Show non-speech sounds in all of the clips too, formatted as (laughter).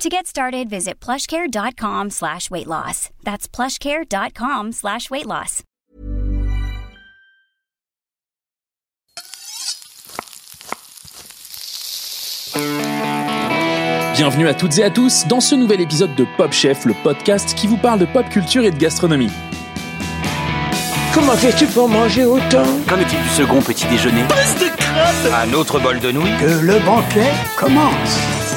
To get started, visit plushcare.com slash weight loss. That's plushcare.com slash weight loss. Bienvenue à toutes et à tous dans ce nouvel épisode de Pop Chef, le podcast qui vous parle de pop culture et de gastronomie. Comment fais-tu pour manger autant? Qu'en est-il du second petit déjeuner? Un autre bol de nouilles? Que le banquet commence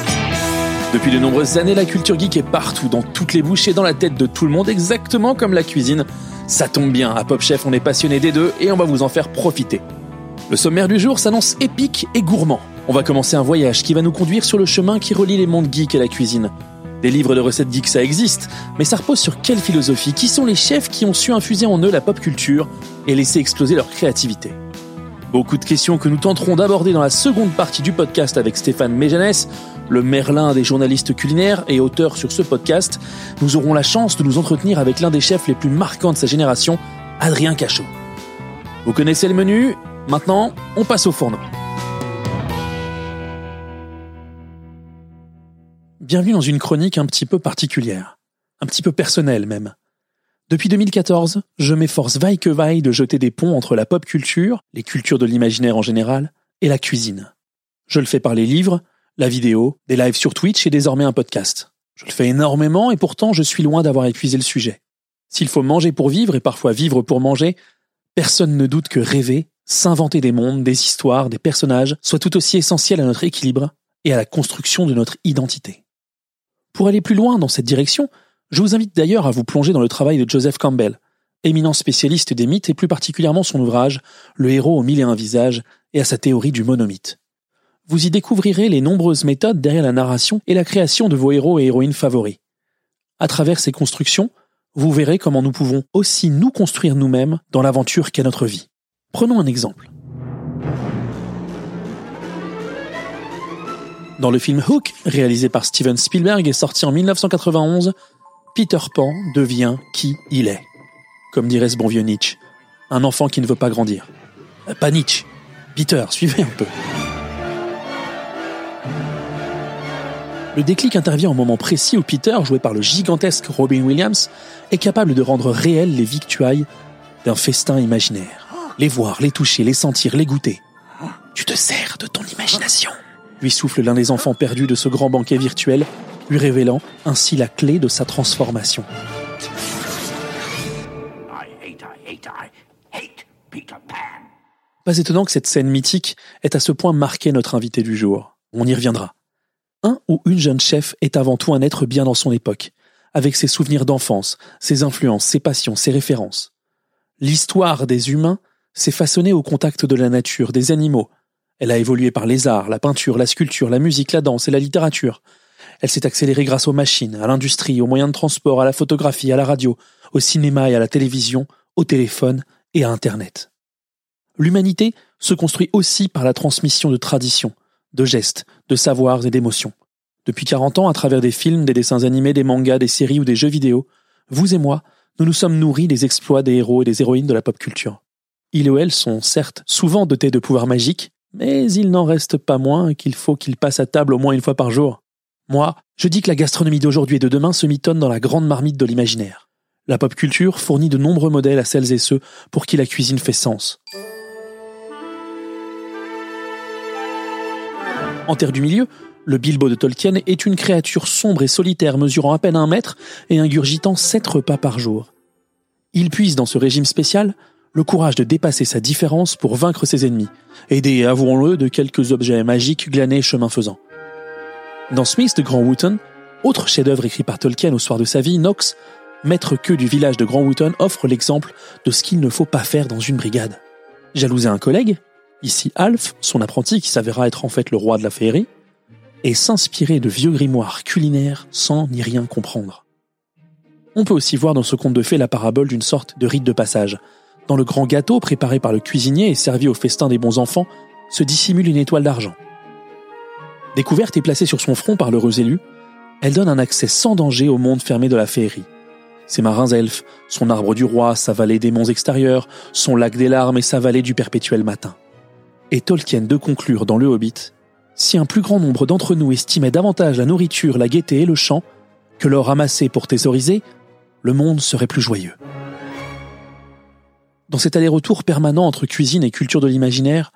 Depuis de nombreuses années, la culture geek est partout, dans toutes les bouches et dans la tête de tout le monde, exactement comme la cuisine. Ça tombe bien, à Pop Chef, on est passionné des deux et on va vous en faire profiter. Le sommaire du jour s'annonce épique et gourmand. On va commencer un voyage qui va nous conduire sur le chemin qui relie les mondes geeks et la cuisine. Des livres de recettes geeks, ça existe, mais ça repose sur quelle philosophie? Qui sont les chefs qui ont su infuser en eux la pop culture et laisser exploser leur créativité? Beaucoup de questions que nous tenterons d'aborder dans la seconde partie du podcast avec Stéphane Méjanès, le Merlin des journalistes culinaires et auteur sur ce podcast. Nous aurons la chance de nous entretenir avec l'un des chefs les plus marquants de sa génération, Adrien Cachot. Vous connaissez le menu? Maintenant, on passe au fourneau. Bienvenue dans une chronique un petit peu particulière, un petit peu personnelle même. Depuis 2014, je m'efforce vaille que vaille de jeter des ponts entre la pop culture, les cultures de l'imaginaire en général, et la cuisine. Je le fais par les livres, la vidéo, des lives sur Twitch et désormais un podcast. Je le fais énormément et pourtant je suis loin d'avoir épuisé le sujet. S'il faut manger pour vivre et parfois vivre pour manger, personne ne doute que rêver, s'inventer des mondes, des histoires, des personnages soit tout aussi essentiel à notre équilibre et à la construction de notre identité. Pour aller plus loin dans cette direction, je vous invite d'ailleurs à vous plonger dans le travail de Joseph Campbell, éminent spécialiste des mythes et plus particulièrement son ouvrage Le héros aux mille et un visages et à sa théorie du monomythe. Vous y découvrirez les nombreuses méthodes derrière la narration et la création de vos héros et héroïnes favoris. À travers ces constructions, vous verrez comment nous pouvons aussi nous construire nous-mêmes dans l'aventure qu'est notre vie. Prenons un exemple. Dans le film Hook, réalisé par Steven Spielberg et sorti en 1991, Peter Pan devient qui il est. Comme dirait ce bon vieux Nietzsche, un enfant qui ne veut pas grandir. Euh, pas Nietzsche, Peter, suivez un peu. Le déclic intervient au moment précis où Peter, joué par le gigantesque Robin Williams, est capable de rendre réelles les victuailles d'un festin imaginaire. Les voir, les toucher, les sentir, les goûter. Tu te sers de ton imagination lui souffle l'un des enfants perdus de ce grand banquet virtuel, lui révélant ainsi la clé de sa transformation. Pas étonnant que cette scène mythique ait à ce point marqué notre invité du jour. On y reviendra. Un ou une jeune chef est avant tout un être bien dans son époque, avec ses souvenirs d'enfance, ses influences, ses passions, ses références. L'histoire des humains s'est façonnée au contact de la nature, des animaux, elle a évolué par les arts, la peinture, la sculpture, la musique, la danse et la littérature. Elle s'est accélérée grâce aux machines, à l'industrie, aux moyens de transport, à la photographie, à la radio, au cinéma et à la télévision, au téléphone et à Internet. L'humanité se construit aussi par la transmission de traditions, de gestes, de savoirs et d'émotions. Depuis 40 ans, à travers des films, des dessins animés, des mangas, des séries ou des jeux vidéo, vous et moi, nous nous sommes nourris des exploits des héros et des héroïnes de la pop culture. Ils ou elles sont certes souvent dotés de pouvoirs magiques, mais il n'en reste pas moins qu'il faut qu'ils passent à table au moins une fois par jour. Moi, je dis que la gastronomie d'aujourd'hui et de demain se mitonne dans la grande marmite de l'imaginaire. La pop culture fournit de nombreux modèles à celles et ceux pour qui la cuisine fait sens. En terre du milieu, le Bilbo de Tolkien est une créature sombre et solitaire mesurant à peine un mètre et ingurgitant sept repas par jour. Il puise dans ce régime spécial le courage de dépasser sa différence pour vaincre ses ennemis, aidé, avouons-le, de quelques objets magiques glanés chemin faisant. Dans Smith de Grand Wooten, autre chef-d'œuvre écrit par Tolkien au soir de sa vie, Knox, maître queue du village de Grand Wooten, offre l'exemple de ce qu'il ne faut pas faire dans une brigade. Jalouser un collègue, ici Alf, son apprenti qui s'avéra être en fait le roi de la féerie, et s'inspirer de vieux grimoires culinaires sans ni rien comprendre. On peut aussi voir dans ce conte de fées la parabole d'une sorte de rite de passage. Dans le grand gâteau préparé par le cuisinier et servi au festin des bons enfants, se dissimule une étoile d'argent. Découverte et placée sur son front par l'heureux élu, elle donne un accès sans danger au monde fermé de la féerie. Ses marins elfes, son arbre du roi, sa vallée des monts extérieurs, son lac des larmes et sa vallée du perpétuel matin. Et Tolkien de conclure dans Le Hobbit Si un plus grand nombre d'entre nous estimait davantage la nourriture, la gaieté et le chant que l'or amassé pour thésauriser, le monde serait plus joyeux. Dans cet aller-retour permanent entre cuisine et culture de l'imaginaire,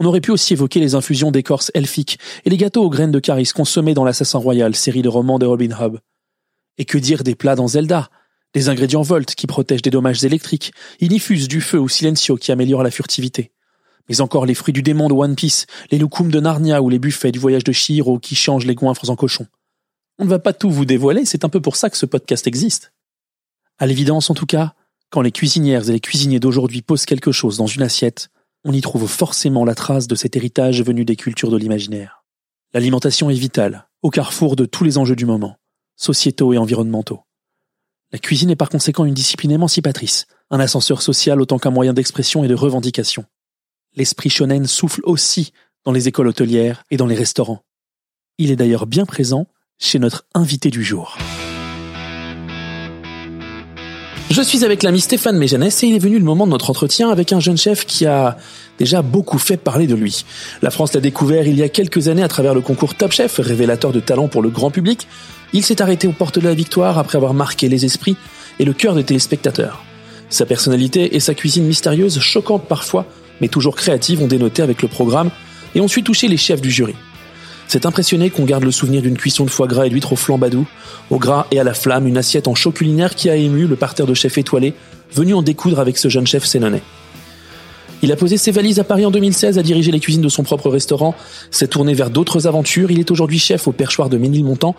on aurait pu aussi évoquer les infusions d'écorce elfiques et les gâteaux aux graines de caris consommés dans l'Assassin Royal, série de romans de Robin Hobb. Et que dire des plats dans Zelda? Des ingrédients Volt qui protègent des dommages électriques, Inifus du feu ou Silencio qui améliore la furtivité. Mais encore les fruits du démon de One Piece, les loukoums de Narnia ou les buffets du voyage de Shihiro qui changent les goinfres en cochons. On ne va pas tout vous dévoiler, c'est un peu pour ça que ce podcast existe. À l'évidence, en tout cas, quand les cuisinières et les cuisiniers d'aujourd'hui posent quelque chose dans une assiette, on y trouve forcément la trace de cet héritage venu des cultures de l'imaginaire. L'alimentation est vitale, au carrefour de tous les enjeux du moment, sociétaux et environnementaux. La cuisine est par conséquent une discipline émancipatrice, un ascenseur social autant qu'un moyen d'expression et de revendication. L'esprit shonen souffle aussi dans les écoles hôtelières et dans les restaurants. Il est d'ailleurs bien présent chez notre invité du jour. Je suis avec l'ami Stéphane Méjanès et il est venu le moment de notre entretien avec un jeune chef qui a déjà beaucoup fait parler de lui. La France l'a découvert il y a quelques années à travers le concours Top Chef, révélateur de talent pour le grand public. Il s'est arrêté aux portes de la victoire après avoir marqué les esprits et le cœur des téléspectateurs. Sa personnalité et sa cuisine mystérieuse, choquante parfois, mais toujours créative, ont dénoté avec le programme et ont su toucher les chefs du jury. C'est impressionné qu'on garde le souvenir d'une cuisson de foie gras et d'huîtres au flambadou, au gras et à la flamme, une assiette en chaud culinaire qui a ému le parterre de chefs étoilés, venu en découdre avec ce jeune chef sénonais. Il a posé ses valises à Paris en 2016, a dirigé les cuisines de son propre restaurant, s'est tourné vers d'autres aventures, il est aujourd'hui chef au perchoir de Ménilmontant,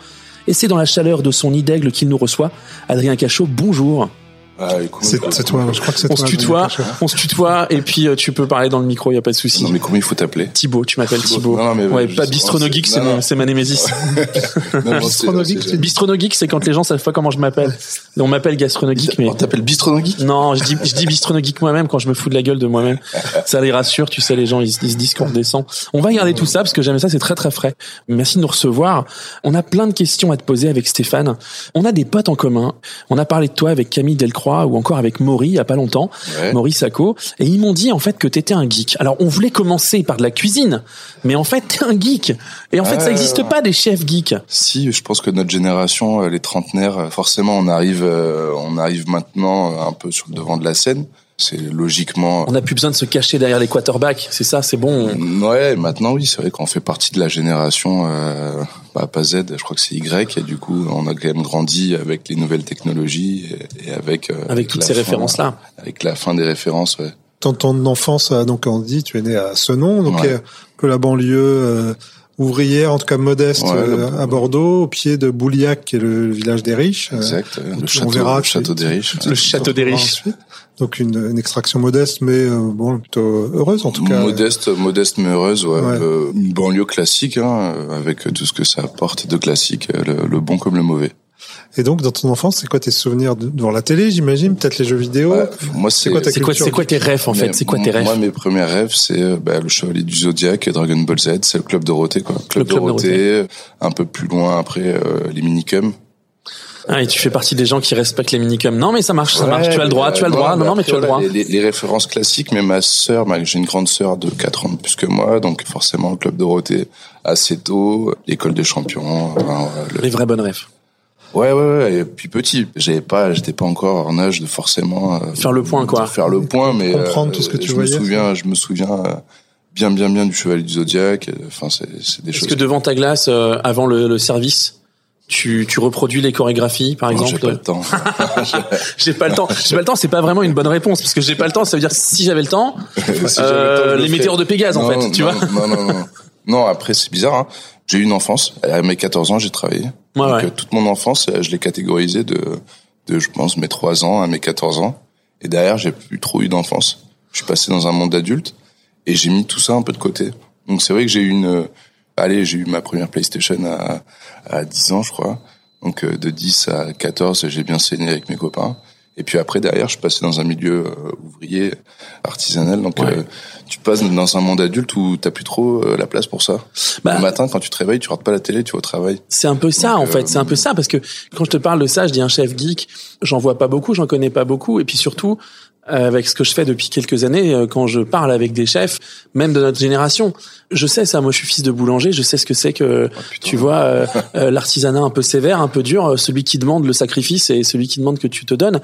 et c'est dans la chaleur de son nid d'aigle qu'il nous reçoit. Adrien Cachot, bonjour. Ah, c'est toi, je crois que c'est on Se tutoie, on se tutoie, et puis euh, tu peux parler dans le micro, il y a pas de souci. Non mais comment il faut t'appeler Thibaut, tu m'appelles Thibaut. Non, mais ouais, pas Bistronogeek, c'est c'est ma némésis. (laughs) Bistronogeek, c'est quand les gens savent pas comment je m'appelle. On m'appelle Gastronogeek, mais. On t'appelle Bistronogeek Non, je dis, je dis Bistronogeek moi-même quand je me fous de la gueule de moi-même. ça les rassure, tu sais, les gens, ils, se disent qu'on redescend. On va garder tout ça parce que j'aime ça, c'est très très frais. Merci de nous recevoir. On a plein de questions à te poser avec Stéphane. On a des potes en commun. On a parlé de toi avec Camille Delcroix ou encore avec Maury il y a pas longtemps, ouais. Maury Sacco, et ils m'ont dit en fait que t'étais un geek. Alors on voulait commencer par de la cuisine, mais en fait t'es un geek. Et en fait ça n'existe pas des chefs geeks. Si, je pense que notre génération, les trentenaires, forcément on arrive, on arrive maintenant un peu sur le devant de la scène. C'est logiquement. On n'a plus besoin de se cacher derrière les quarterbacks, c'est ça, c'est bon. Ouais, maintenant oui, c'est vrai qu'on fait partie de la génération, euh, bah, pas Z, je crois que c'est Y, et du coup on a quand même grandi avec les nouvelles technologies et, et avec. Euh, avec toutes ces références-là. Avec la fin des références, ouais. Ton, ton enfance, donc on dit, tu es né à Senon, donc ouais. un peu la banlieue. Euh ouvrière, en tout cas modeste, ouais, euh, à Bordeaux, au pied de Bouliac, qui est le village des riches. Exact, euh, le, château, on verra le château des riches. Le château des riches. Donc une, une, extraction modeste, mais euh, bon, plutôt heureuse en tout cas. Modeste, modeste mais heureuse, ouais. ouais. Euh, une banlieue classique, hein, avec tout ce que ça apporte de classique, le, le bon comme le mauvais. Et donc, dans ton enfance, c'est quoi tes souvenirs devant la télé, j'imagine, peut-être les jeux vidéo. Ouais, moi, c'est quoi, c'est quoi, c'est quoi tes rêves en fait C'est quoi tes rêves Moi, mes premiers rêves, c'est bah, le Chevalier du Zodiac et Dragon Ball Z. C'est le club Dorothée, quoi. Club, club Dorothée, Dorothée, un peu plus loin après euh, les minicums. Ah, et tu fais partie des gens qui respectent les minicums. Non, mais ça marche, ça ouais, marche. Tu as le droit, tu as le droit. Non, non, mais tu as le droit. Les, les, références classiques, mais ma sœur, j'ai une grande sœur de 4 ans de plus que moi, donc forcément le club Dorothée assez tôt, l'école des champions. Enfin, le... Les vrais bonnes rêves. Ouais, ouais, ouais. Et puis petit, j'avais pas, j'étais pas encore en âge de forcément euh, faire le point, quoi. Faire le point, mais comprendre euh, tout ce que tu je voyais. Me souviens, je me souviens euh, bien, bien, bien du Chevalier du Zodiac. Enfin, c'est, des Est-ce choses. que devant ta glace, euh, avant le, le service, tu, tu reproduis les chorégraphies, par non, exemple J'ai pas le temps. (laughs) j'ai pas le temps. J'ai pas le temps. C'est pas vraiment une bonne réponse parce que j'ai pas le temps. Ça veut dire si j'avais le temps, (laughs) si euh, le les météores de Pégase, non, en fait, tu non, vois. Non, non, non. Non, après c'est bizarre. Hein. J'ai eu une enfance. À mes 14 ans, j'ai travaillé. Ouais, Donc, ouais. euh, toute mon enfance, euh, je l'ai catégorisée de, de, je pense, mes 3 ans à mes 14 ans. Et derrière, j'ai plus trop eu d'enfance. Je suis passé dans un monde adulte et j'ai mis tout ça un peu de côté. Donc c'est vrai que j'ai eu une, allez, j'ai eu ma première PlayStation à, à 10 ans, je crois. Donc euh, de 10 à 14, j'ai bien saigné avec mes copains. Et puis après, derrière, je suis passé dans un milieu euh, ouvrier, artisanal. Donc, euh, tu passes dans un monde adulte où t'as plus trop la place pour ça. Bah, le matin, quand tu te réveilles, tu regardes pas la télé, tu vas au travail. C'est un peu ça, en fait. C'est un peu ça, parce que quand je te parle de ça, je dis un chef geek. J'en vois pas beaucoup, j'en connais pas beaucoup. Et puis surtout, avec ce que je fais depuis quelques années, euh, quand je parle avec des chefs, même de notre génération. Je sais ça, moi je suis fils de boulanger, je sais ce que c'est que, oh, tu vois, euh, (laughs) euh, l'artisanat un peu sévère, un peu dur, celui qui demande le sacrifice et celui qui demande que tu te donnes.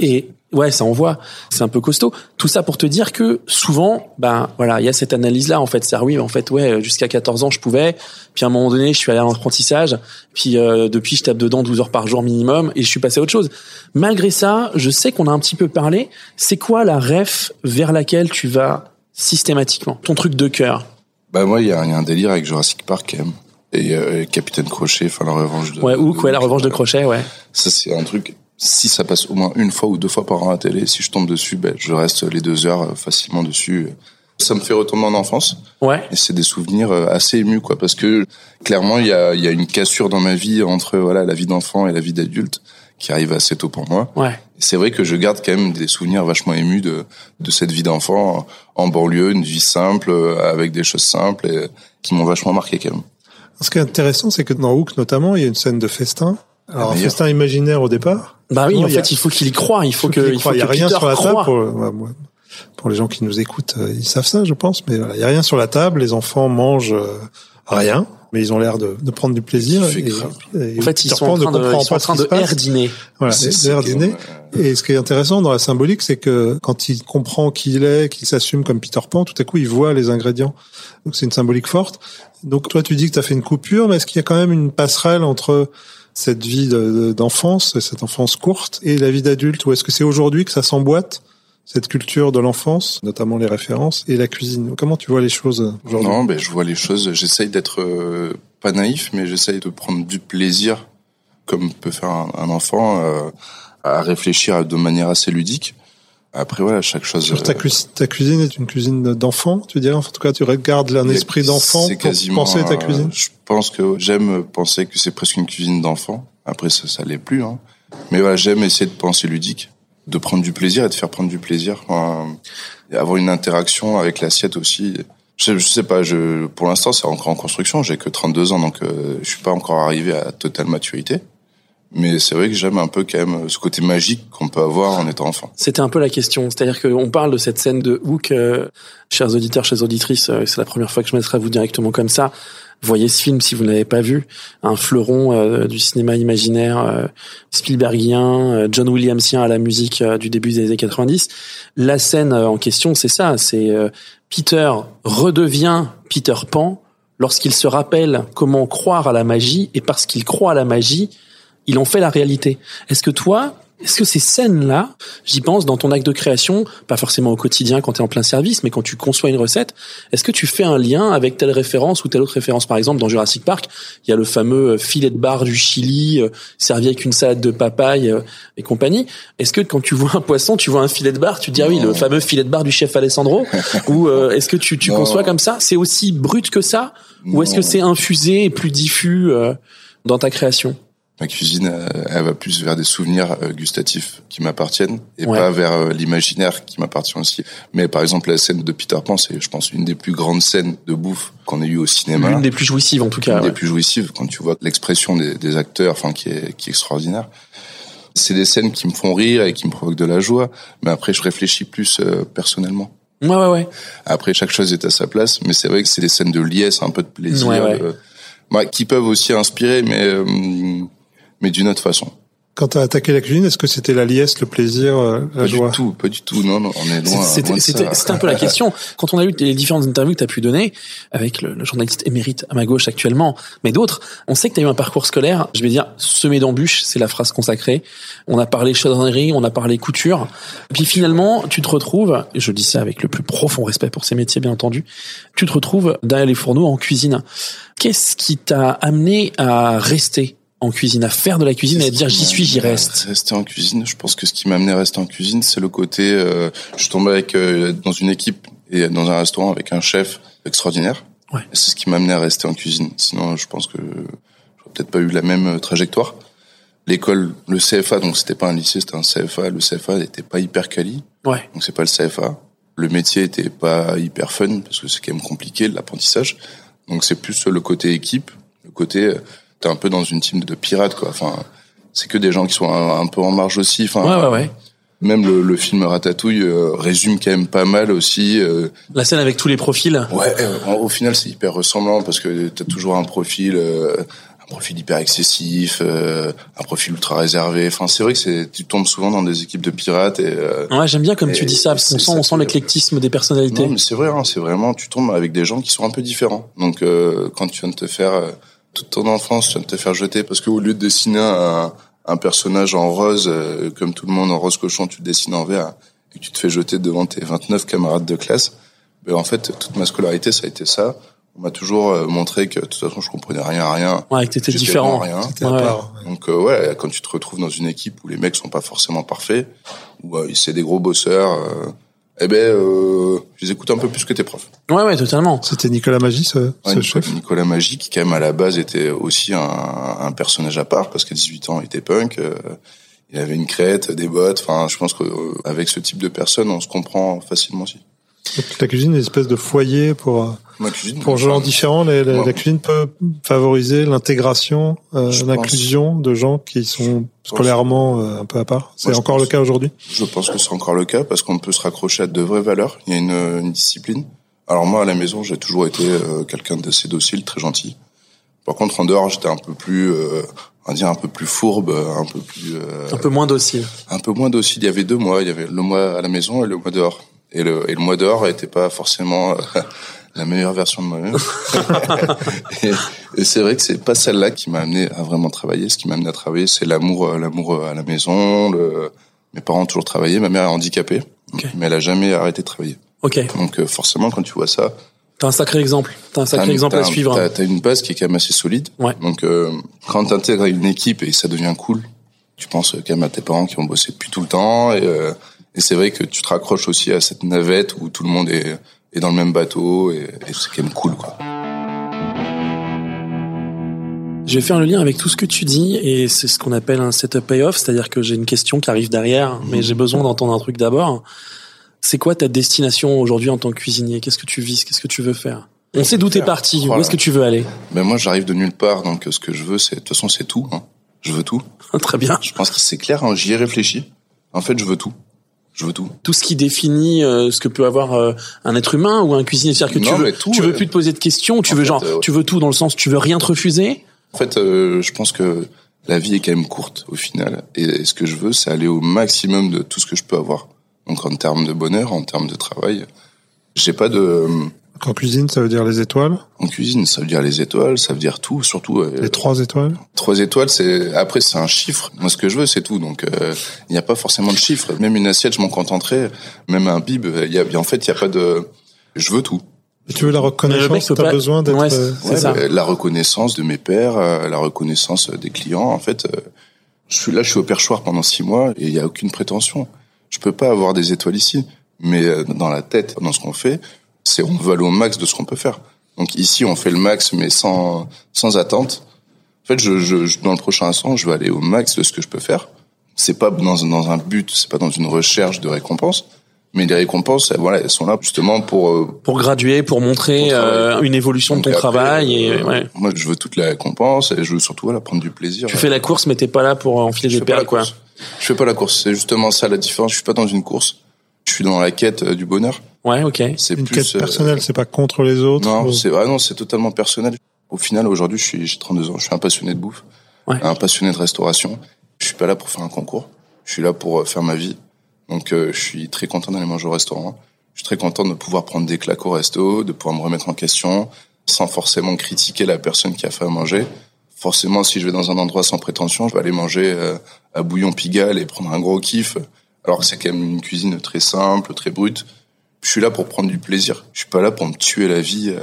et, Ouais, ça envoie. C'est un peu costaud. Tout ça pour te dire que souvent, ben voilà, il y a cette analyse-là en fait. C'est oui, en fait, ouais, jusqu'à 14 ans, je pouvais. Puis à un moment donné, je suis allé en apprentissage. Puis euh, depuis, je tape dedans 12 heures par jour minimum et je suis passé à autre chose. Malgré ça, je sais qu'on a un petit peu parlé. C'est quoi la ref vers laquelle tu vas systématiquement? Ton truc de cœur? Bah moi, il y, a un délire avec Jurassic Park quand même. Et euh, Capitaine Crochet, enfin la revanche de. Ouais, ou quoi, la revanche de Crochet, ouais. Ça c'est un truc si ça passe au moins une fois ou deux fois par an à la télé, si je tombe dessus, ben, je reste les deux heures euh, facilement dessus. Ça me fait retomber en enfance. Ouais. Et c'est des souvenirs euh, assez émus, quoi, parce que clairement, il y a, y a une cassure dans ma vie entre voilà la vie d'enfant et la vie d'adulte qui arrive assez tôt pour moi. Ouais. C'est vrai que je garde quand même des souvenirs vachement émus de de cette vie d'enfant en banlieue, une vie simple euh, avec des choses simples et qui m'ont vachement marqué quand même. Ce qui est intéressant, c'est que dans Hook notamment, il y a une scène de festin. Alors un festin imaginaire au départ. Bah oui, en fait, il faut qu'il y croit. Il faut, que, il faut, il y a rien sur la table pour, pour les gens qui nous écoutent, euh, ils savent ça, je pense. Mais voilà, il y a rien sur la table. Les enfants mangent euh, rien, mais ils ont l'air de, de, prendre du plaisir. Et, en fait, ils sont en train de, ils sont en train de herdiner. Voilà, herdiner. Et ce qui est intéressant dans la symbolique, c'est que quand il comprend qui il est, qu'il s'assume comme Peter Pan, tout à coup, il voit les ingrédients. Donc c'est une symbolique forte. Donc toi, tu dis que tu as fait une coupure, mais est-ce qu'il y a quand même une passerelle entre cette vie d'enfance, cette enfance courte, et la vie d'adulte Ou est-ce que c'est aujourd'hui que ça s'emboîte cette culture de l'enfance, notamment les références, et la cuisine? Comment tu vois les choses aujourd'hui? Non, ben, je vois les choses, j'essaye d'être euh, pas naïf, mais j'essaye de prendre du plaisir, comme peut faire un, enfant, euh, à réfléchir de manière assez ludique. Après voilà, chaque chose. ta, cuisine, ta cuisine est une cuisine d'enfant, tu dirais? En tout cas, tu regardes un esprit d'enfant pour penser ta cuisine. Je pense que j'aime penser que c'est presque une cuisine d'enfant. Après, ça, ça l'est plus. Hein. Mais voilà, j'aime essayer de penser ludique, de prendre du plaisir et de faire prendre du plaisir, et avoir une interaction avec l'assiette aussi. Je, je, sais pas, je, pour l'instant, c'est encore en construction. J'ai que 32 ans, donc euh, je suis pas encore arrivé à totale maturité. Mais c'est vrai que j'aime un peu quand même ce côté magique qu'on peut avoir en étant enfant. C'était un peu la question. C'est-à-dire qu'on parle de cette scène de Hook, euh, chers auditeurs, chers auditrices, euh, c'est la première fois que je mettrai à vous directement comme ça. Voyez ce film si vous ne l'avez pas vu, un fleuron euh, du cinéma imaginaire Spielbergien, John Williamsien à la musique du début des années 90. La scène en question, c'est ça, c'est Peter redevient Peter Pan lorsqu'il se rappelle comment croire à la magie et parce qu'il croit à la magie, il en fait la réalité. Est-ce que toi, est-ce que ces scènes-là, j'y pense dans ton acte de création, pas forcément au quotidien quand tu es en plein service, mais quand tu conçois une recette, est-ce que tu fais un lien avec telle référence ou telle autre référence? Par exemple, dans Jurassic Park, il y a le fameux euh, filet de bar du Chili euh, servi avec une salade de papaye euh, et compagnie. Est-ce que quand tu vois un poisson, tu vois un filet de bar, tu te dis ah oui, le fameux filet de bar du chef Alessandro? (laughs) Ou est-ce que tu, tu conçois comme ça? C'est aussi brut que ça? Ou est-ce que c'est infusé et plus diffus dans ta création? Ma cuisine, euh, elle va plus vers des souvenirs euh, gustatifs qui m'appartiennent et pas vers euh, l'imaginaire qui m'appartient aussi. Mais par exemple, la scène de Peter Pan, c'est, je pense, une des plus grandes scènes de bouffe qu'on ait eu au cinéma. Une des plus jouissives, en tout cas. Une des plus jouissives, quand tu vois l'expression des, des, acteurs, enfin, qui est, qui est extraordinaire. C'est des scènes qui me font rire et qui me provoquent de la joie. Mais après, je réfléchis plus personnellement. Ouais, ouais, ouais. Après, chaque chose est à sa place. Mais c'est vrai que c'est des scènes de liesse, un peu de plaisir. Ouais, qui peuvent aussi inspirer, mais mais d'une autre façon. Quand tu as attaqué la cuisine, est-ce que c'était la liesse, le plaisir, euh, la pas joie du tout, pas du tout. Non, non, on est loin. C'était un peu la question. Quand on a eu les différentes interviews que tu as pu donner avec le, journaliste émérite à ma gauche actuellement, mais d'autres, on sait que tu as eu un parcours scolaire, je vais dire semé d'embûches, c'est la phrase consacrée. On a parlé chaudronnerie, on a parlé couture. Puis finalement, tu te retrouves, et je dis ça avec le plus profond respect pour ces métiers bien entendu, tu te retrouves derrière les fourneaux en cuisine. Qu'est-ce qui t'a amené à rester en cuisine, à faire de la cuisine et à dire j'y suis, j'y reste. Rester en cuisine, je pense que ce qui m'a amené à rester en cuisine, c'est le côté, euh, je tombais avec euh, dans une équipe et dans un restaurant avec un chef extraordinaire. Ouais. C'est ce qui m'a amené à rester en cuisine. Sinon, je pense que j'aurais peut-être pas eu la même trajectoire. L'école, le CFA, donc c'était pas un lycée, c'était un CFA. Le CFA n'était pas hyper quali. Ouais. Donc c'est pas le CFA. Le métier était pas hyper fun parce que c'est quand même compliqué l'apprentissage. Donc c'est plus le côté équipe, le côté t'es un peu dans une team de pirates quoi. Enfin, c'est que des gens qui sont un, peu en marge aussi. Enfin, ouais, ouais, ouais. Même le, le film Ratatouille euh, résume quand même pas mal aussi. Euh, La scène avec tous les profils. Ouais, euh, au final c'est hyper ressemblant parce que t'as toujours un profil, un profil hyper excessif, un profil ultra réservé. Enfin, c'est vrai que c'est, tu tombes souvent dans des équipes de pirates et. ouais, j'aime bien comme tu dis ça parce qu'on sent, on sent l'éclectisme des personnalités. Non, mais c'est vrai, hein, c'est vraiment, tu tombes avec des gens qui sont un peu différents. Donc quand tu viens de te faire toute ton enfance, tu viens de te faire jeter parce qu'au lieu de dessiner un un personnage en rose, euh, comme tout le monde en rose cochon, tu le dessines en vert et tu te fais jeter devant tes 29 camarades de classe. Mais en fait, toute ma scolarité, ça a été ça. On m'a toujours euh, montré que de toute façon, je comprenais rien à rien. Ouais, que t'étais différent. Rien. Ouais. Donc euh, ouais, quand tu te retrouves dans une équipe où les mecs sont pas forcément parfaits, où c'est des gros bosseurs eh ben, euh, je les écoute un peu plus que tes profs. Ouais, ouais, totalement. C'était Nicolas Magie, ce, ce chef. Nicolas Magie, qui quand même à la base était aussi un, un personnage à part, parce qu'à 18 ans, il était punk. Euh, il avait une crête, des bottes. Enfin, je pense qu'avec ce type de personne, on se comprend facilement aussi. Donc, la cuisine est une espèce de foyer pour Ma cuisine, pour gens différents. La, la, la, cuisine peut favoriser l'intégration, euh, l'inclusion de gens qui sont scolairement euh, un peu à part. C'est encore le cas aujourd'hui? Je pense que c'est encore le cas parce qu'on peut se raccrocher à de vraies valeurs. Il y a une, une discipline. Alors moi, à la maison, j'ai toujours été euh, quelqu'un d'assez docile, très gentil. Par contre, en dehors, j'étais un peu plus, euh, on va dire un peu plus fourbe, un peu plus, un peu moins docile. Un peu moins docile. Il y avait deux mois. Il y avait le mois à la maison et le mois dehors. Et le, et le mois dehors était pas forcément (laughs) la meilleure version de moi-même. (laughs) et, et c'est vrai que c'est pas celle-là qui m'a amené à vraiment travailler. Ce qui m'a amené à travailler, c'est l'amour, euh, l'amour euh, à la maison. Le... Mes parents ont toujours travaillé. Ma mère est handicapée, okay. mais elle a jamais arrêté de travailler. Ok. Donc euh, forcément, quand tu vois ça, T'as un sacré exemple. T'as un sacré exemple à suivre. T'as, t'as une base qui est quand même assez solide. Ouais. Donc euh, quand t'intègres une équipe et ça devient cool, tu penses quand même à tes parents qui ont bossé depuis tout le temps et, euh, et c'est vrai que tu te raccroches aussi à cette navette où tout le monde est dans le même bateau et, et c'est quand même cool quoi. Je vais faire le lien avec tout ce que tu dis et c'est ce qu'on appelle un setup payoff, c'est-à-dire que j'ai une question qui arrive derrière, mais j'ai besoin d'entendre un truc d'abord. C'est quoi ta destination aujourd'hui en tant que cuisinier? Qu'est-ce que tu vises Qu'est-ce que tu veux faire? On sait d'où t'es parti. Voilà. Où est-ce que tu veux aller? Ben moi, j'arrive de nulle part, donc ce que je veux, c'est de toute façon, c'est tout. Hein. Je veux tout. (laughs) Très bien. Je pense que c'est clair. Hein, J'y ai réfléchi. En fait, je veux tout. Je veux tout. Tout ce qui définit euh, ce que peut avoir euh, un être humain ou un cuisinier, c'est-à-dire que non, tu veux, tout, tu veux euh... plus te poser de questions, tu veux fait, genre, euh, tu veux tout dans le sens, tu veux rien te refuser? En fait, euh, je pense que la vie est quand même courte au final, et ce que je veux, c'est aller au maximum de tout ce que je peux avoir. Donc en termes de bonheur, en termes de travail, j'ai pas de. En cuisine, ça veut dire les étoiles? En cuisine, ça veut dire les étoiles, ça veut dire tout, surtout. Euh, les trois étoiles? Trois étoiles, c'est après c'est un chiffre. Moi, ce que je veux, c'est tout. Donc il euh, n'y a pas forcément de chiffre. Même une assiette, je m'en contenterai. Même un bib, il y a, en fait, il y a pas de. Je veux tout. Et tu veux la reconnaissance T'as pas... besoin d'être. Ouais, euh. La reconnaissance de mes pairs, euh, la reconnaissance des clients. En fait, euh, je suis là, je suis au perchoir pendant six mois et il y a aucune prétention. Je peux pas avoir des étoiles ici, mais euh, dans la tête, dans ce qu'on fait, c'est on veut aller au max de ce qu'on peut faire. Donc ici, on fait le max, mais sans sans attente. En fait, je, dans le prochain instant, je vais aller au max de ce que je peux faire. C'est pas dans dans un but, c'est pas dans une recherche de récompense mais les récompenses, voilà, elles sont là justement pour euh, pour graduer, pour montrer euh, une évolution de ton après, travail. Et euh, ouais. moi, je veux toutes les récompenses et je veux surtout voilà prendre du plaisir. Tu fais la course, mais t'es pas là pour enfiler je des perles, la quoi. course. Je fais pas la course. C'est justement ça la différence. Je suis pas dans une course. Je suis dans la quête du bonheur. Ouais, ok. C'est une plus quête personnelle, c'est pas contre les autres. Non, ou- c'est ah non, c'est totalement personnel. Au final, aujourd'hui, je suis j'ai 32 ans. Je suis un passionné de bouffe, Ouais. un passionné de restauration. Je suis pas là pour faire un concours. Je suis là pour euh, faire ma vie. Donc, euh, je suis très content d'aller manger au restaurant. Je suis très content de pouvoir prendre des claques au resto, de pouvoir me remettre en question, sans forcément critiquer la personne qui a fait à manger. Forcément, si je vais dans un endroit sans prétention, je vais aller manger euh, à Bouillon Pigalle et prendre un gros kiff. Alors que c'est quand même une cuisine très simple, très brute. Je suis là pour prendre du plaisir. Je suis pas là pour me tuer la vie.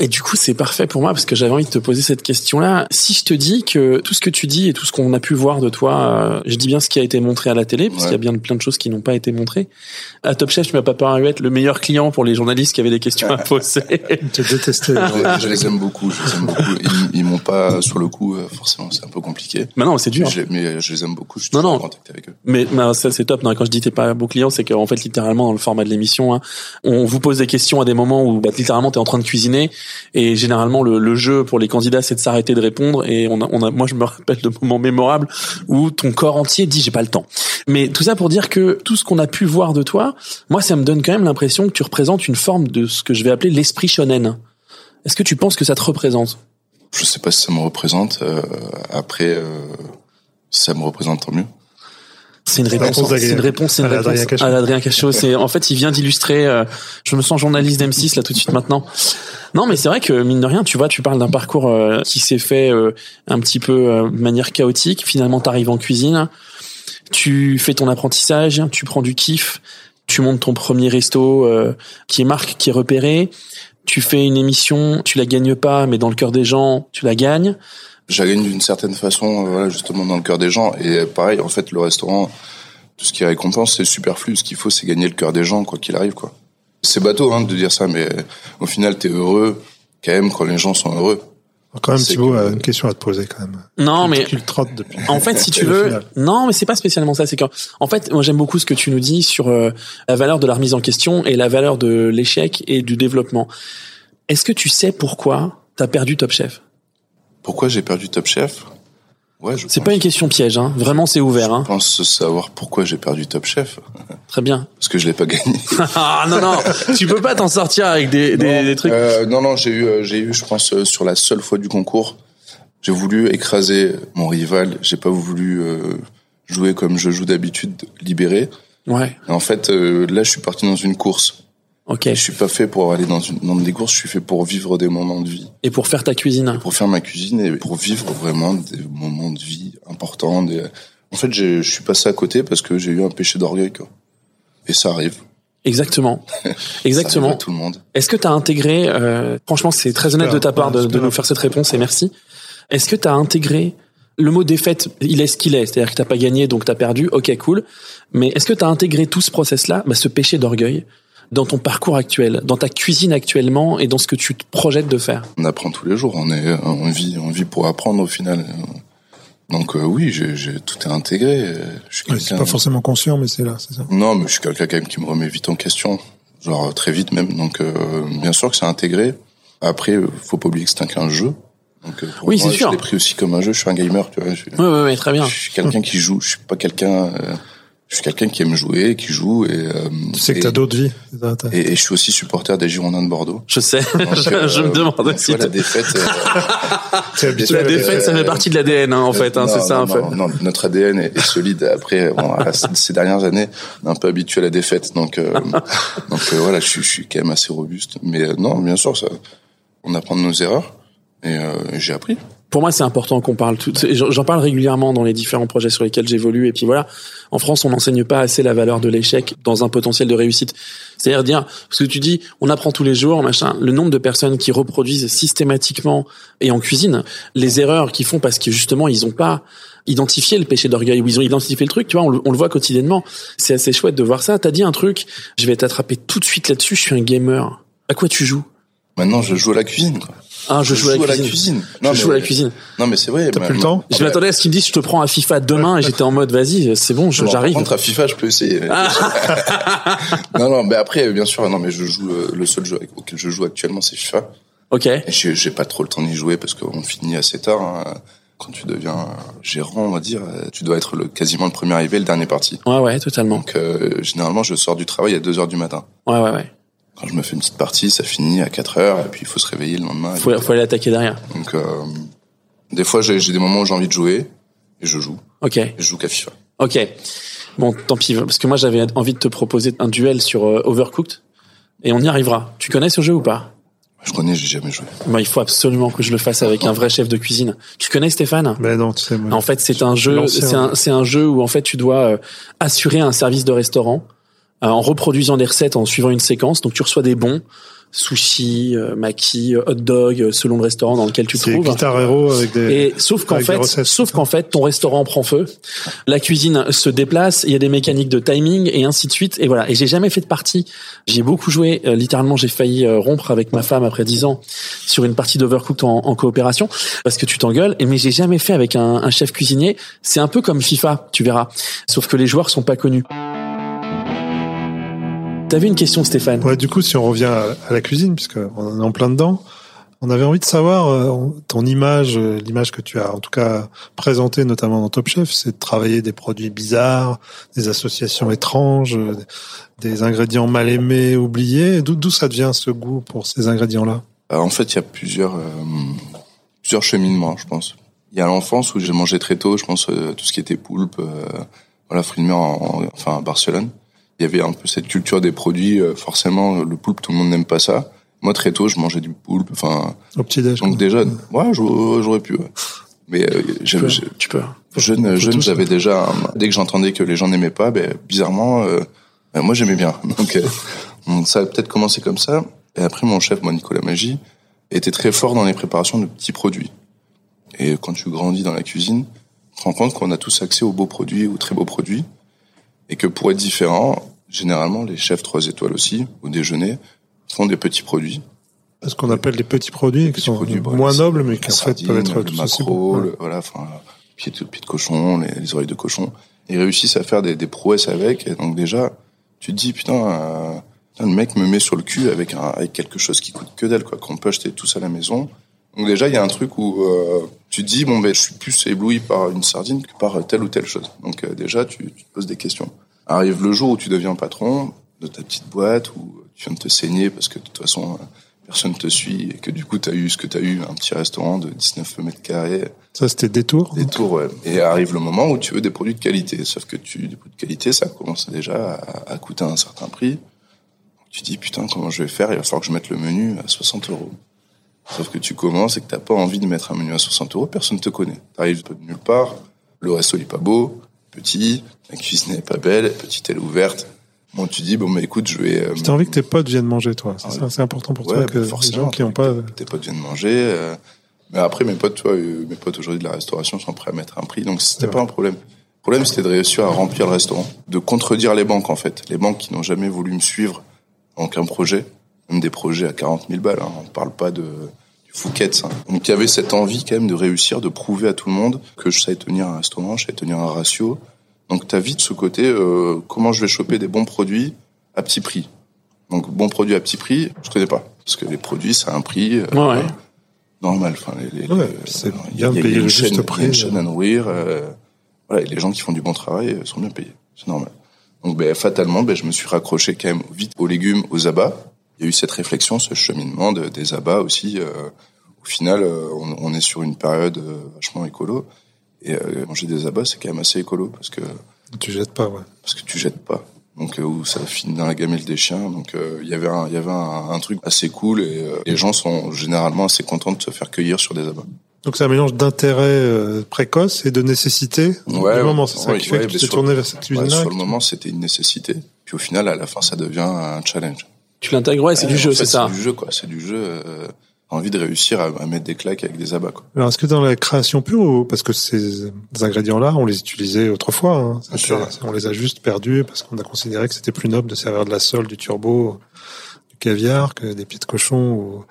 Euh, Et du coup, c'est parfait pour moi parce que j'avais envie de te poser cette question-là. Si je te dis que tout ce que tu dis et tout ce qu'on a pu voir de toi, euh, je dis bien ce qui a été montré à la télé, parce qu'il y a bien plein de choses qui n'ont pas été montrées. À Top Chef, tu m'as pas paru être le meilleur client pour les journalistes qui avaient des questions à (laughs) poser. (laughs) Tu détesté. je, je les aime beaucoup, je les aime beaucoup. Ils, ils m'ont pas sur le coup, euh, forcément, c'est un peu compliqué. Mais non, c'est dur. Je, mais je les aime beaucoup. Je suis Non, non. en contact avec eux. Mais bah, ça c'est top. Non, quand je dis t'es pas un beau client, c'est qu'en fait littéralement dans le format de l'émission, hein, on vous pose des questions à des moments où bah, littéralement t'es en train de cuisiner et généralement le, le jeu pour les candidats c'est de s'arrêter de répondre et on a, on a, moi je me rappelle de moments mémorables où ton corps entier dit j'ai pas le temps. Mais tout ça pour dire que tout ce qu'on a pu voir de toi, moi ça me donne quand même l'impression que tu représentes une forme de ce que je vais appeler l'esprit shonen. Est-ce que tu penses que ça te représente? Je sais pas si ça me représente. euh, après, euh, ça me représente, tant mieux. C'est une réponse. C'est une réponse. C'est une réponse Cachot. à l'Adrien Cachot. C'est en fait, il vient d'illustrer. euh, je me sens journaliste d'M6 là tout de suite maintenant. Non, mais c'est vrai que mine de rien, tu vois, tu parles d'un parcours euh, qui s'est fait euh, un petit peu euh, de manière chaotique. Finalement, t'arrives en cuisine, tu fais ton apprentissage, tu prends du kiff, tu montes ton premier resto euh, qui est marque, qui est repéré. Tu fais une émission, tu la gagnes pas, mais dans le cœur des gens, tu la gagnes. Gagne d'une certaine façon, euh, voilà, justement dans le cœur des gens. Et pareil, en fait, le restaurant, tout ce qui est récompense, c'est superflu. Ce qu'il faut, c'est gagner le cœur des gens, quoi qu'il arrive, quoi. C'est bateau, hein, de dire ça, mais euh, au final, t'es heureux quand même quand les gens sont heureux. Quand même, Thibaut que- a une question à te poser quand même. Non, mais Tu le trottes depuis. En fait, si (laughs) tu veux, non, mais c'est pas spécialement ça. C'est que, en fait, moi j'aime beaucoup ce que tu nous dis sur euh, la valeur de la remise en question et la valeur de l'échec et du développement. Est-ce que tu sais pourquoi t'as perdu Top Chef? Pourquoi j'ai perdu Top Chef? Ouais, C'est pense- pas une question piège, hein. Vraiment, c'est ouvert, hein. Je pense savoir pourquoi j'ai perdu Top Chef. Très bien. Parce que je l'ai pas gagné. (laughs) ah non non, tu peux pas t'en sortir avec des, des, non, des trucs. euh, non, non, j'ai eu, euh, j'ai eu, je pense, euh, sur la seule fois du concours, j'ai voulu écraser mon rival. J'ai pas voulu euh, jouer comme je joue d'habitude, libéré. Ouais. Et en fait, euh, là, je suis parti dans une course. Ok. Je suis pas fait pour aller dans une dans des courses. Je suis fait pour vivre des moments de vie, Et pour faire ta cuisine. pour faire ma cuisine et pour vivre vraiment des moments de vie importants. Des... En fait, je suis passé à côté parce que j'ai eu un péché d'orgueil, quoi. Et ça arrive. Exactement. (laughs) Ça arrive Exactement. à tout le monde. Est-ce que tu as intégré, euh, franchement c'est très honnête de ta part de, nous faire cette réponse et merci. Est-ce que tu as intégré le mot défaite, il est ce qu'il est, c'est-à-dire que t'as pas gagné donc t'as perdu, ok cool, mais est-ce que tu as intégré tout ce process-là, bah, ce péché d'orgueil, dans ton parcours actuel, dans ta cuisine actuellement et dans ce que tu te projettes de faire? On apprend tous les jours. On est, on vit, on vit pour apprendre au final. Donc euh, oui, j'ai, j'ai tout est intégré. Je suis Ouais, c'est quelqu'un- pas forcément conscient, mais c'est là, c'est ça. Non, mais je suis quelqu'un quand même qui me remet vite en question, genre euh, très vite même. Donc euh, bien sûr que c'est intégré. Après, euh, faut pas oublier que c'est un qu'un jeu. Donc euh, pour Oui, moi, c'est sûr. Je l'ai pris aussi comme un jeu. Je suis un gamer, tu vois. Je, suis- Ouais ouais, ouais très bien. je suis quelqu'un qui joue. Je suis pas quelqu'un. euh, je suis quelqu'un qui aime jouer, qui joue et. euh, Tu sais que et- t'as d'autres vies. c'est ça, t'as- Et, et je suis aussi supporter des Girondins de Bordeaux. Je sais, Donc, je, (laughs) euh, je me demande donc, si la défaite. euh, (laughs) T'es habitué la défaite ça fait partie de l'ADN hein, en fait, hein, Non, c'est ça non, un peu. non, non, notre ADN est, est solide. Après, bon, ces dernières années, on est un peu habitué à la défaite, donc euh, (laughs) donc euh, voilà, je, suis- je suis quand même assez robuste. Mais euh, non, bien sûr, ça, on apprend de nos erreurs et euh, j'ai appris. Pour moi, c'est important qu'on parle tout. J'en parle régulièrement dans les différents projets sur lesquels j'évolue. Et puis voilà, en France, on n'enseigne pas assez la valeur de l'échec dans un potentiel de réussite. C'est-à-dire dire, parce que tu dis, on apprend tous les jours, machin. Le nombre de personnes qui reproduisent systématiquement et en cuisine les erreurs qu'ils font parce que justement, ils ont pas identifié le péché d'orgueil ou ils ont identifié le truc. Tu vois, on le, voit quotidiennement. C'est assez chouette de voir ça. T'as dit un truc. Je vais t'attraper tout de suite là-dessus. Je suis un gamer. À quoi tu joues? Maintenant, je joue à la cuisine. Ah, je, joue, à la cuisine. Non, je mais- joue à la cuisine. Non, mais c'est vrai. T'as plus le temps Je Ah, m'attendais à ce qu'il me dise je te prends à FIFA demain et j'étais en mode vas-y c'est bon je- Bon, j'arrive. Par contre, à FIFA, je peux essayer. (laughs) non, non, mais après, bien sûr, non, mais je joue euh, le seul jeu auquel je joue actuellement, c'est FIFA. Ok. Et j'ai j'ai pas trop le temps d'y jouer parce qu'on finit assez tard. hein. Quand tu deviens gérant, on va dire, euh, tu dois être le, quasiment le premier arrivé, le dernier parti. Ouais ouais totalement. Donc euh, généralement, je sors du travail à 2 heures du matin. Ouais ouais ouais. Quand je me fais une petite partie, ça finit à 4 heures et puis il faut se réveiller le lendemain. Faut faut aller attaquer derrière. Donc euh, des fois, j'ai des moments où j'ai envie de jouer et je joue. Ok Et je joue qu'à FIFA. ok. Bon tant pis parce que moi j'avais envie de te proposer un duel sur euh, Overcooked et on y arrivera. Tu connais ce jeu ou pas? Je connais, j'ai jamais joué. Bah il faut absolument que je le fasse avec un vrai chef de cuisine. Tu connais Stéphane? Mais non, tu sais, moi. En fait, c'est un jeu, c'est un, c'est un jeu où en fait tu dois euh, assurer un service de restaurant euh, en reproduisant des recettes en suivant une séquence. Donc tu reçois des bons sushi, euh, maki, hot dog, euh, selon le restaurant dans lequel tu te trouves. Guitar Hero avec des. Et sauf qu'en fait, sauf qu'en fait, ton restaurant prend feu, la cuisine se déplace, il y a des mécaniques de timing et ainsi de suite. Et voilà. Et j'ai jamais fait de partie. J'ai beaucoup joué. euh, littéralement, j'ai failli euh, rompre avec ma femme après dix ans sur une partie d'Overcooked en, en coopération parce que tu t'engueules. Et mais j'ai jamais fait avec un, un chef cuisinier. C'est un peu comme FIFA, tu verras. Sauf que les joueurs sont pas connus. T'avais une question, Stéphane Ouais, du coup, si on revient à, la cuisine, puisque on est en plein dedans, on avait envie de savoir euh, ton image, euh, l'image que tu as en tout cas présentée notamment dans Top Chef, c'est de travailler des produits bizarres, des associations étranges, euh, des ingrédients mal aimés, oubliés. D'où ça devient ce goût pour ces ingrédients-là Euh, en fait, il y a plusieurs, euh, plusieurs cheminements, je pense. Il y a l'enfance où j'ai mangé très tôt, je pense, euh, tout ce qui était poulpe, euh, voilà, fruits de mer, en, en- enfin, à Barcelone. Il y avait un peu cette culture des produits, euh, forcément, le poulpe, tout le monde n'aime pas ça. Moi, très tôt, je mangeais du poulpe, enfin, Au petit-déj. donc quoi. déjà, ouais, j'aurais pu, ouais. Mais euh, tu peux. j'ai- Tu peux. jeune, jeune, j'avais déjà, un- dès que j'entendais que les gens n'aimaient pas, ben, bizarrement, euh, ben, moi j'aimais bien. (laughs) Donc, euh, donc ça a peut-être commencé comme ça. Et après, mon chef, moi, Nicolas Magie, était très fort dans les préparations de petits produits. Et quand tu grandis dans la cuisine, tu te rends compte qu'on a tous accès aux beaux produits, aux très beaux produits. Et que pour être différent, généralement, les chefs trois étoiles aussi, au déjeuner, font des petits produits. Ce qu'on appelle les petits produits, qui sont produits, voilà, moins nobles, mais qui en fait peuvent être le maquereau, bons. le- voilà, enfin, pied de, pied de cochon, les, les oreilles de cochon. Ils réussissent à faire des, des prouesses avec, et donc déjà, tu te dis, putain, euh, le mec me met sur le cul avec, un, avec quelque chose qui coûte que dalle, quoi, qu'on peut acheter tous à la maison. Donc déjà, il y a un truc où euh, tu te dis, bon, ben, je suis plus ébloui par une sardine que par telle ou telle chose. Donc euh, déjà, tu, tu te poses des questions. Arrive le jour où tu deviens patron de ta petite boîte, où tu viens de te saigner parce que de toute façon, euh, personne te suit, et que du coup, tu as eu ce que tu as eu, un petit restaurant de 19 mètres carrés, Ça, c'était détour. des tours, ouais. Et arrive le moment où tu veux des produits de qualité. Sauf que tu, des produits de qualité, ça commence déjà à, à coûter un certain prix. Tu dis, putain, comment je vais faire? Il va falloir que je mette le menu à 60 euros. Sauf que tu commences et que t'as pas envie de mettre un menu à 60 euros, personne te connaît. T'arrives de nulle part, le resto il est pas beau, petit, la cuisine est pas belle, petite elle est ouverte. Bon, tu dis, bon, bah, écoute, je vais, euh, T'as envie que tes potes viennent manger, toi. C'est Ah important pour Ouais, toi que bah, les forcément, gens qui n'ont pas. tes potes viennent manger. euh, mais après, mes potes, toi, euh, mes potes aujourd'hui de la restauration sont prêts à mettre un prix, donc c'était Ouais. pas un problème. Le problème, c'était de réussir à remplir le restaurant, de contredire les banques, en fait. Les banques qui n'ont jamais voulu me suivre dans aucun projet, même des projets à 40 000 balles, hein, on parle pas de du Fouquet's. Hein. Donc il y avait cette envie quand même de réussir, de prouver à tout le monde que je savais tenir un restaurant, je savais tenir un ratio. Donc t'as vite ce côté, euh, comment je vais choper des bons produits à petit prix. Donc bon produit à petit prix, je connais pas, parce que les produits, ça a un prix. euh, Ouais, ouais. normal. Enfin, les, les- Ouais, les- c'est euh, il y bien a- de il y a payer une le chaîne- juste il y a prix, une chaîne euh. à nourrir. euh, voilà, et les gens qui font du bon travail euh, sont bien payés. C'est normal. Donc, ben, fatalement, ben, je me suis raccroché quand même vite aux légumes, aux abats. Il y a eu cette réflexion, ce cheminement de- des abats aussi. euh, au final, euh, on, on est sur une période euh, vachement écolo. Et manger des abats, c'est quand même assez écolo parce que Tu jettes pas, ouais. parce que tu jettes pas. Donc euh, où ça finit dans la gamelle des chiens. Donc euh, il y avait un, il y avait un, un truc assez cool et euh, les gens sont généralement assez contents de se faire cueillir sur des abats. Donc c'est un mélange d'intérêt précoce et de nécessité. Ouais, du moment, c'est ça ouais, qui fait ouais, que tu t'es tourné vers cette Ouais, cuisine-là. sur le moment, c'était une nécessité. Puis au final, à la fin, ça devient un challenge. Tu l'intègres, ouais, c'est Ouais, du jeu, c'est ça. C'est du jeu, quoi. C'est du jeu. Euh, envie de réussir à, à mettre des claques avec des abats, quoi. Alors, est-ce que dans la création pure, ou- parce que ces ingrédients-là, on les utilisait autrefois, hein, sûr. on les a juste perdus parce qu'on a considéré que c'était plus noble de servir de la sole, du turbo, du caviar, que des pieds de cochon ou,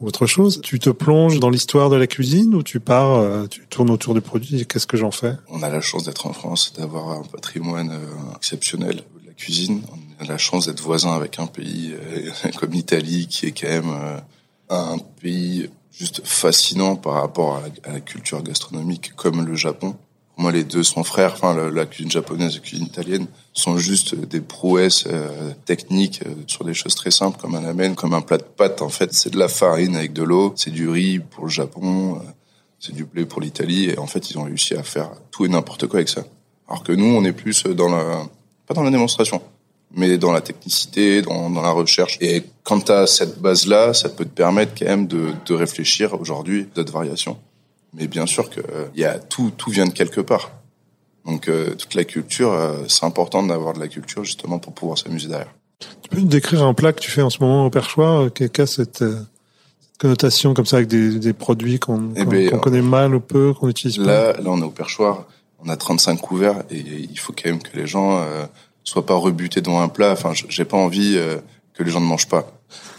ou autre chose. Tu te plonges dans l'histoire de la cuisine ou tu pars, euh, tu tournes autour du produit, qu'est-ce que j'en fais? On a la chance d'être en France, d'avoir un patrimoine euh, exceptionnel de la cuisine. On la chance d'être voisin avec un pays euh, (laughs) comme l'Italie, qui est quand même euh, un pays juste fascinant par rapport à la, culture gastronomique, comme le Japon. Pour moi, les deux sont frères. Enfin, la, cuisine japonaise et la cuisine italienne sont juste des prouesses euh, techniques sur des choses très simples, comme un ramen, comme un plat de pâtes. En fait, c'est de la farine avec de l'eau, c'est du riz pour le Japon. c'est du blé pour l'Italie et en fait ils ont réussi à faire tout et n'importe quoi avec ça. Alors que nous on est plus dans la pas dans la démonstration, mais dans la technicité, dans, dans la recherche. Et quand tu as cette base là, ça peut te permettre quand même de, de réfléchir aujourd'hui d'autres variations. Mais bien sûr que euh, il y a tout tout vient de quelque part. Donc euh, toute la culture, euh, c'est important d'avoir de la culture justement pour pouvoir s'amuser derrière. Tu peux nous décrire un plat que tu fais en ce moment au perchoir euh, qui a cette, euh, cette connotation comme ça avec des, des produits qu'on Eh qu'on- ben, connaît mal ou peu, qu'on n'utilise pas? Là, là, on est au perchoir. On a 35 couverts et il faut quand même que les gens euh, soient pas rebutés devant un plat. Enfin, j'ai pas envie euh, que les gens ne mangent pas.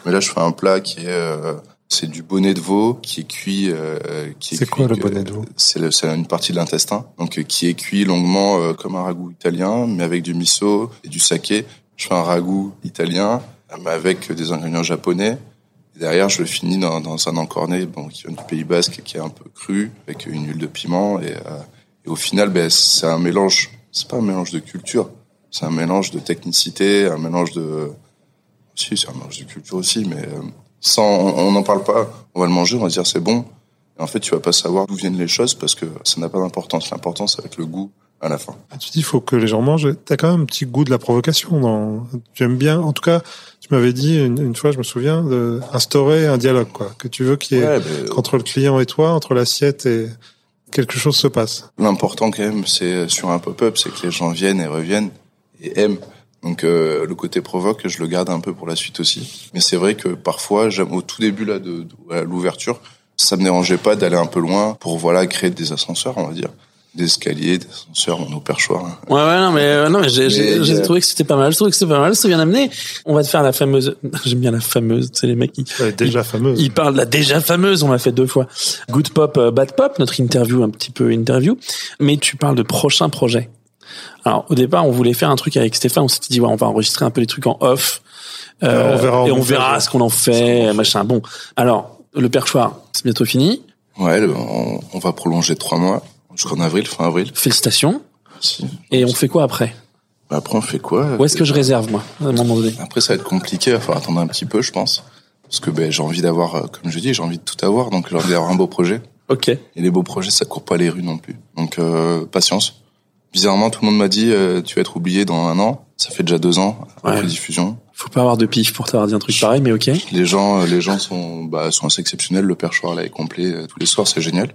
Mais là, je fais un plat qui est euh, c'est du bonnet de veau qui est cuit. euh, qui est C'est quoi, le bonnet de veau? C'est le- c'est une partie de l'intestin, donc euh, qui est cuit longuement euh, comme un ragoût italien, mais avec du miso et du saké. Je fais un ragoût italien, mais avec des ingrédients japonais. Et derrière, je le finis dans, dans un encorné, bon, qui vient du Pays Basque, qui est un peu cru, avec une huile de piment. Et, euh, et au final, ben, c'est un mélange. C'est pas un mélange de culture, c'est un mélange de technicité, un mélange de. Si, c'est un mélange de culture aussi, mais euh, sans, on n'en parle pas. On va le manger, on va dire c'est bon. Et en fait, tu vas pas savoir d'où viennent les choses parce que ça n'a pas d'importance. L'important, c'est avec le goût à la fin. Tu dis, il faut que les gens mangent. T'as quand même un petit goût de la provocation. Dans... Tu aimes bien. En tout cas, tu m'avais dit une, une fois, je me souviens, de instaurer un dialogue, quoi. Que tu veux qu'il y ait Ouais, ben, entre le client et toi, entre l'assiette et quelque chose se passe. L'important quand même, c'est sur un pop-up, c'est que les gens viennent et reviennent et aiment. Donc euh, le côté provoque, je le garde un peu pour la suite aussi. Mais c'est vrai que parfois, j'aime au tout début là de, de à l'ouverture, ça me dérangeait pas d'aller un peu loin pour voilà créer des ascenseurs, on va dire, des escaliers, des ascenseurs, on est au perchoir. hein. Ouais, ouais, non, mais, euh, non, mais j'ai, j'ai, euh, trouvé que c'était pas mal. Je trouve que c'était pas mal. C'est bien amené. On va te faire la fameuse, (laughs) j'aime bien la fameuse, c'est les mecs qui, est déjà fameuse. ils parlent de la déjà fameuse, on l'a fait deux fois. Good Pop, euh, Bad Pop, notre interview, un petit peu interview. Mais tu parles de prochains projets. Alors, au départ, on voulait faire un truc avec Stéphane. On s'était dit, ouais, on va enregistrer un peu les trucs en off. Euh, on verra en et on verra ce qu'on en fait, machin. Bon. Alors, le perchoir, c'est bientôt fini. Ouais, le- on, on va prolonger de trois mois jusqu'en avril, fin avril. Félicitations. Merci. Et on fait quoi après? Après, on fait quoi? Où est-ce que je réserve, moi, à un moment donné? Après, ça va être compliqué. Il va falloir attendre un petit peu, je pense. Parce que ben, j'ai envie d'avoir, euh, comme je dis, j'ai envie de tout avoir. Donc, j'ai envie d'avoir un beau projet. Ok. Et les beaux projets, ça court pas les rues non plus. Donc, euh, patience. Bizarrement, tout le monde m'a dit, euh, tu vas être oublié dans un an. Ça fait déjà deux ans, après Ouais. diffusion. Faut pas avoir de pif pour t'avoir dit un truc pareil, mais ok. Les gens, euh, les gens sont, bah, sont assez exceptionnels. Le perchoir, là, est complet euh, tous les soirs. C'est génial.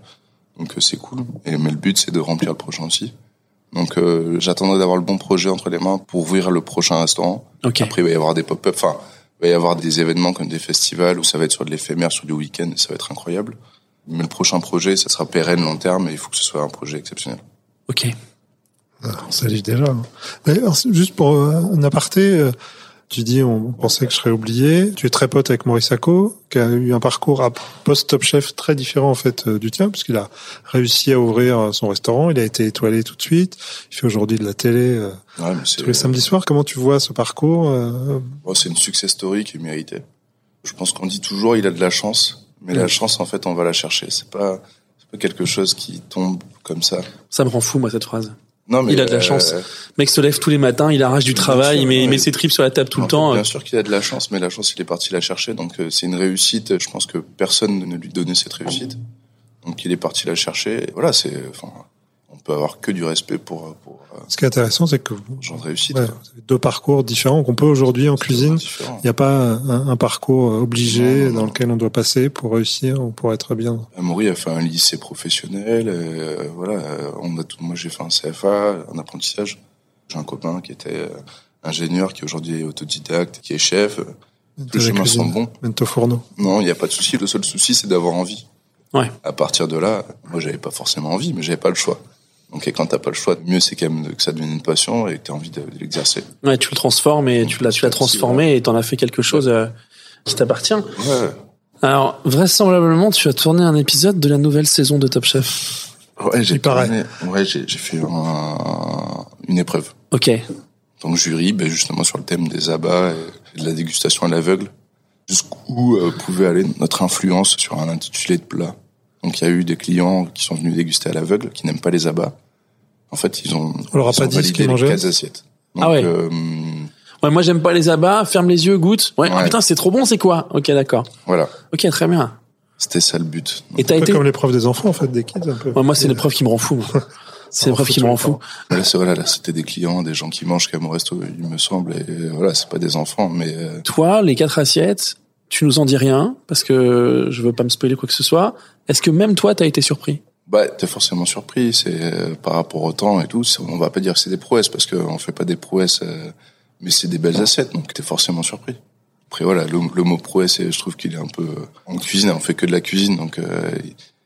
Donc, euh, c'est cool. Et, mais le but, c'est de remplir le prochain aussi. Donc, euh, j'attendrai d'avoir le bon projet entre les mains pour ouvrir le prochain restaurant. Ok. Après, il va y avoir des pop-up. Enfin, il va y avoir des événements comme des festivals où ça va être sur de l'éphémère, sur du week-end, et ça va être incroyable. Mais le prochain projet, ça sera pérenne, long terme, et il faut que ce soit un projet exceptionnel. Ok. On s'allie déjà. hein. Mais juste pour euh, un aparté, euh, tu dis on pensait que je serais oublié. Tu es très pote avec Maurice Sacco, qui a eu un parcours à post-top chef très différent en fait euh, du tien, puisqu'il a réussi à ouvrir son restaurant. Il a été étoilé tout de suite. Il fait aujourd'hui de la télé Ouais, tous les samedis soirs. Comment tu vois ce parcours bon, c'est une success story qui est méritée. Je pense qu'on dit toujours, il a de la chance. Mais la chance, en fait, on va la chercher. C'est pas, c'est pas quelque chose qui tombe comme ça. Ça me rend fou, moi, cette phrase. Non, mais Il a de la euh, chance. Mec se lève tous les matins, il arrache du Bien travail, sûr, il met, il met ses tripes sur la table tout le temps. Bien sûr qu'il a de la chance, mais la chance, il est parti la chercher. Donc, euh, c'est une réussite. Je pense que personne ne lui donnait cette réussite. Donc, il est parti la chercher. Et voilà, c'est, enfin, peut avoir que du respect pour, pour euh, Ce qui est intéressant, c'est que ce genre de réussite. ouais, quoi. vous avez deux parcours différents qu'on peut aujourd'hui en cuisine. Il n'y a pas un, un parcours obligé Non, non, non. dans lequel on doit passer pour réussir ou pour être bien. Amaury a fait un lycée professionnel. euh, voilà, euh, on a tout, moi j'ai fait un CFA, un apprentissage. J'ai un copain qui était euh, ingénieur, qui aujourd'hui est autodidacte, qui est chef. De Les chemins sont bons. Mento Fourneau. Non, il n'y a pas de souci. Le seul souci, c'est d'avoir envie. Ouais. À partir de là, moi j'avais pas forcément envie, mais j'avais pas le choix. Donc et quand t'as pas le choix, mieux c'est quand même que ça devienne une passion et que t'aies envie de, de l'exercer. Ouais, tu le transformes et tu l'as, tu l'as transformé et t'en as fait quelque chose euh, qui t'appartient. Ouais. Alors, vraisemblablement, tu as tourné un épisode de la nouvelle saison de Top Chef. Ouais, j'ai tourné- Ouais, j'ai j'ai fait un- une épreuve. Ok. Donc jury, ben justement sur le thème des abats et de la dégustation à l'aveugle, jusqu'où euh, pouvait aller notre influence sur un intitulé de plat. Donc il y a eu des clients qui sont venus déguster à l'aveugle, qui n'aiment pas les abats. En fait, ils ont, On leur a ils pas ont dit ce qu'ils les mangeaient quatre assiettes. Donc, Ah ouais. euh, Ouais, moi j'aime pas les abats, ferme les yeux, goûte. Ouais, ah putain, c'est trop bon, c'est quoi? Ok, d'accord. voilà, Ok, très bien. c'était ça le but. Donc, Et t'as été... comme l'épreuve des enfants, en fait, des kids, un peu. Ouais, moi, c'est l'épreuve qui me rend fou. (laughs) C'est l'épreuve qui me rend fou. là, c'est voilà, là, c'était des clients, des gens qui mangent comme au resto, il me semble. Et voilà, c'est pas des enfants, mais euh, Toi, les quatre assiettes, tu nous en dis rien parce que je veux pas me spoiler quoi que ce soit. Est-ce que même toi, t'as été surpris? Bah, t'es forcément surpris. C'est euh, par rapport au temps et tout. On va pas dire que c'est des prouesses parce qu'on fait pas des prouesses euh, mais c'est des belles assiettes, donc t'es forcément surpris. Après voilà, le, le mot prouesse, je trouve qu'il est un peu en cuisine, on fait que de la cuisine, donc euh,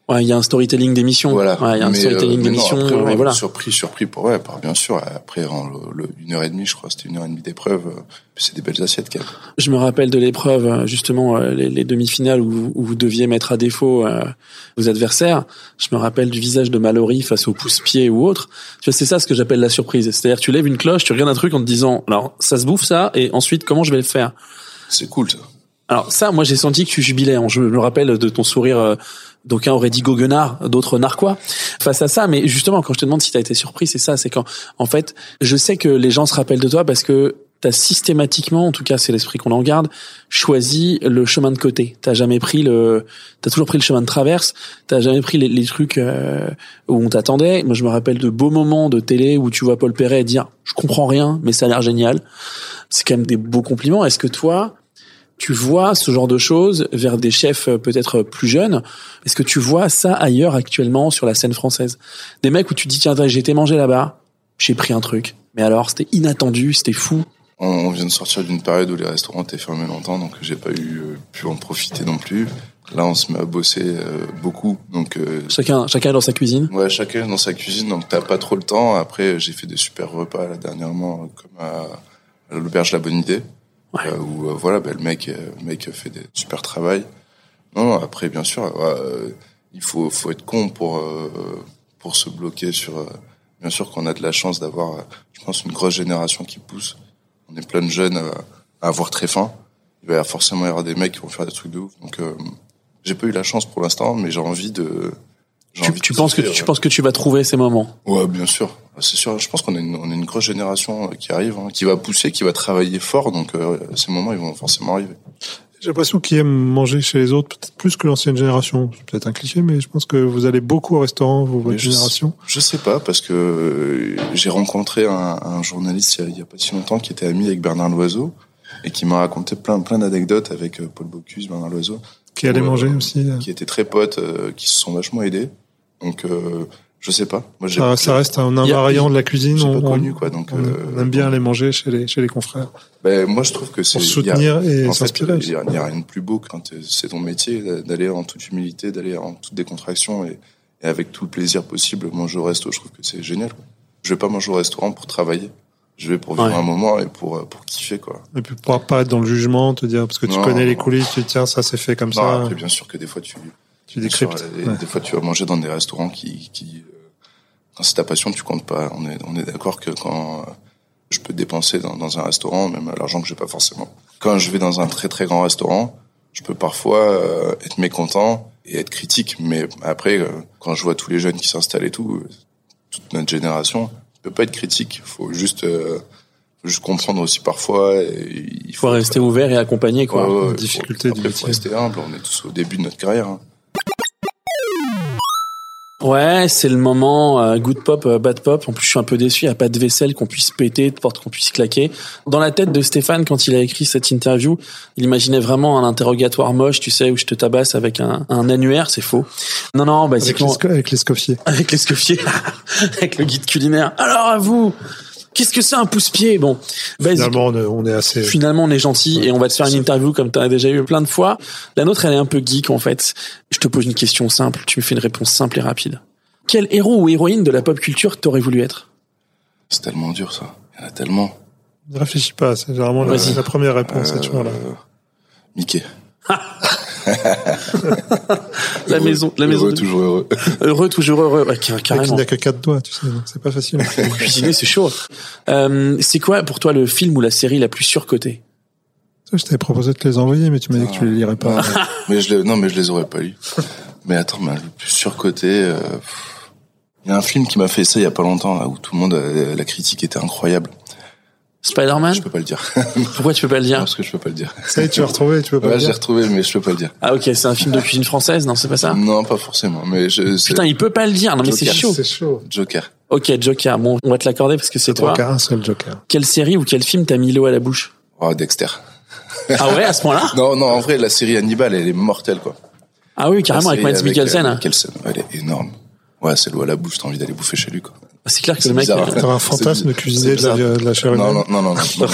Ouais, il y a un storytelling d'émission. voilà. Ouais, il y a un Mais, storytelling euh, d'émission. ouais, voilà. Surpris, surpris pour ouais, par bien sûr. Après en le, le- une heure et demie, je crois, c'était une heure et demie d'épreuve. euh, C'est des belles assiettes quand même. Je me rappelle de l'épreuve, euh, justement, euh, les, les demi-finales où, vous- où vous deviez mettre à défaut euh, vos adversaires. Je me rappelle du visage de Mallory face au pouce-pied ou autre. C'est ça ce que j'appelle la surprise. C'est-à-dire, tu lèves une cloche, tu regardes un truc en te disant, alors, ça se bouffe ça, et ensuite, comment je vais le faire? C'est cool ça. Alors ça, moi, j'ai senti que tu jubilais. Je me rappelle de ton sourire. euh, D'aucuns auraient dit goguenard, d'autres narquois face à ça. Mais justement, quand je te demande si tu as été surpris, c'est ça. C'est quand, en fait, je sais que les gens se rappellent de toi parce que t'as systématiquement, en tout cas, c'est l'esprit qu'on en garde, choisi le chemin de côté. T'as jamais pris le, t'as toujours pris le chemin de traverse. T'as jamais pris les, les trucs euh, où on t'attendait. Moi, je me rappelle de beaux moments de télé où tu vois Paul Perret dire, je comprends rien, mais ça a l'air génial. C'est quand même des beaux compliments. Est-ce que toi, tu vois ce genre de choses vers des chefs euh, peut-être plus jeunes Est-ce que tu vois ça ailleurs actuellement sur la scène française? Des mecs où tu te dis tiens j'ai été manger là-bas, j'ai pris un truc, mais alors c'était inattendu, c'était fou. On, vient de sortir d'une période où les restaurants étaient fermés longtemps, donc j'ai pas eu euh, pu en profiter non plus. Là, on se met à bosser euh, beaucoup, donc euh, Chacun chacun est dans sa cuisine. ouais, chacun dans sa cuisine, donc t'as pas trop le temps. Après, j'ai fait des super repas là dernièrement, comme à, à l'auberge La Bonne Idée, Ouais. euh, où euh, voilà, bah, le mec, euh, le mec fait des super travail. Non, après, bien sûr, euh, il faut, faut être con pour pour se bloquer sur. bien sûr qu'on a de la chance d'avoir, je pense, une grosse génération qui pousse. On est plein de jeunes à avoir très faim. Il va forcément y avoir des mecs qui vont faire des trucs de ouf. Donc, j'ai pas eu la chance pour l'instant, mais j'ai envie de. Tu, tu penses que tu penses que tu vas trouver ces moments? Ouais, bien sûr. C'est sûr. Je pense qu'on a une, on a une grosse génération euh, qui arrive, hein, qui va pousser, qui va travailler fort. Donc, euh, ces moments, ils vont forcément arriver. J'ai l'impression qu'ils aiment manger chez les autres, peut-être plus que l'ancienne génération. C'est peut-être un cliché, mais je pense que vous allez beaucoup au restaurant, vous, votre je- génération. Je sais pas parce que euh, j'ai rencontré un, un journaliste il y, a, pas si longtemps qui était ami avec Bernard Loiseau et qui m'a raconté plein plein d'anecdotes avec euh, Paul Bocuse, Bernard Loiseau, Qui allait manger aussi. qui étaient très potes, euh, qui se sont vachement aidés. Donc, euh, je sais pas. Moi, j'ai Ça, ça reste un invariant de la cuisine. on, pas on- connu quoi. Donc, on- euh, on aime bien aller manger chez les, chez les confrères. ben, moi, je trouve que c'est Pour il y a- soutenir et s'inspirer. il y, a rien de plus beau que quand euh, c'est ton métier d'aller en toute humilité, d'aller en toute décontraction et, et avec tout le plaisir possible manger au resto. Je trouve que c'est génial. Quoi. Je vais pas manger au restaurant pour travailler. Je vais pour vivre Ouais. un moment et pour euh, pour kiffer quoi. Et puis pouvoir pas être dans le jugement, te dire, parce que tu Non. connais les coulisses, tu dis, tiens, ça c'est fait comme Non, ça. après, bien sûr que des fois tu Tu bien sûr, décryptes. Ouais. Des fois tu vas manger dans des restaurants qui qui euh, quand c'est ta passion tu comptes pas. On est on est d'accord que quand euh, je peux dépenser dans, dans un restaurant même l'argent que j'ai pas forcément. Quand je vais dans un très très grand restaurant, je peux parfois euh, être mécontent et être critique. Mais après, euh, quand je vois tous les jeunes qui s'installent et tout, toute notre génération, tu peux pas être critique. Faut juste, euh, faut juste comprendre aussi parfois. Et il faut rester ouvert et accompagner quoi. Ouais, ouais, la faut- difficulté du faut rester humble. On est tous au début de notre carrière. hein. Ouais, c'est le moment euh, good pop, euh, bad pop. En plus, je suis un peu déçu. Il n'y a pas de vaisselle qu'on puisse péter, de porte qu'on puisse claquer. Dans la tête de Stéphane, quand il a écrit cette interview, il imaginait vraiment un interrogatoire moche, tu sais, où je te tabasse avec un, un annuaire. C'est faux. Non, non, basiquement, avec les scoffiers. (laughs) avec l'escoffier, (laughs) avec le guide culinaire. Alors à vous, qu'est-ce que c'est un pouce-pied Bon, Finalement, on est, assez. Finalement, on est gentil et on va te faire une interview comme tu as déjà eu plein de fois. La nôtre, elle est un peu geek en fait. Je te pose une question simple, tu me fais une réponse simple et rapide. Quel héros ou héroïne de la pop culture t'aurais voulu être? C'est tellement dur ça. Il y en a tellement. Ne réfléchis pas, c'est généralement la, Vas-y. la première réponse, c'est Euh, toujours là. Mickey. (laughs) (laughs) La Heureux- maison, la maison. heureux, de- toujours heureux. (laughs) Heureux, toujours heureux. Ouais, car- Mec, il carrément. n'a que quatre doigts, tu sais, c'est pas facile. (laughs) Cuisiner, c'est chaud. Euh, c'est quoi pour toi le film ou la série la plus surcotée? Je t'avais proposé de te les envoyer, mais tu m'as dit que tu les lirais pas. Non, mais je les, non, mais je les aurais pas lus. Mais attends, mais le plus surcoté. euh. Il y a un film qui m'a fait ça il y a pas longtemps là, où tout le monde euh, la critique était incroyable. Spider-Man Je peux pas le dire (laughs) Pourquoi tu peux pas le dire parce que je peux pas le dire. Ça y est, tu l'as retrouvé, tu peux pas Ouais, le j'ai dire. retrouvé, mais je peux pas le dire. Ah ok, c'est un film de cuisine française, non c'est pas ça Non, pas forcément. Mais je. Putain, il peut pas le dire. Non mais c'est Joker, chaud. C'est chaud. Joker. Ok, Joker. Bon, on va te l'accorder parce que c'est toi. Donc, un seul Joker. Quelle série ou quel film t'a mis l'eau à la bouche Oh, Dexter. Ah ouais, à ce point-là (laughs) Non, non, en vrai, la série Hannibal, elle est mortelle, quoi. Ah oui, carrément avec Mads Mikkelsen. euh, hein. Mikkelsen, elle est énorme. Ouais, c'est l'eau à la bouche, t'as envie d'aller bouffer chez lui, quoi. C'est clair que C'est le mec. euh, T'as un fantasme cuisiner de la, de la chair Non, humaine non, non, non, non,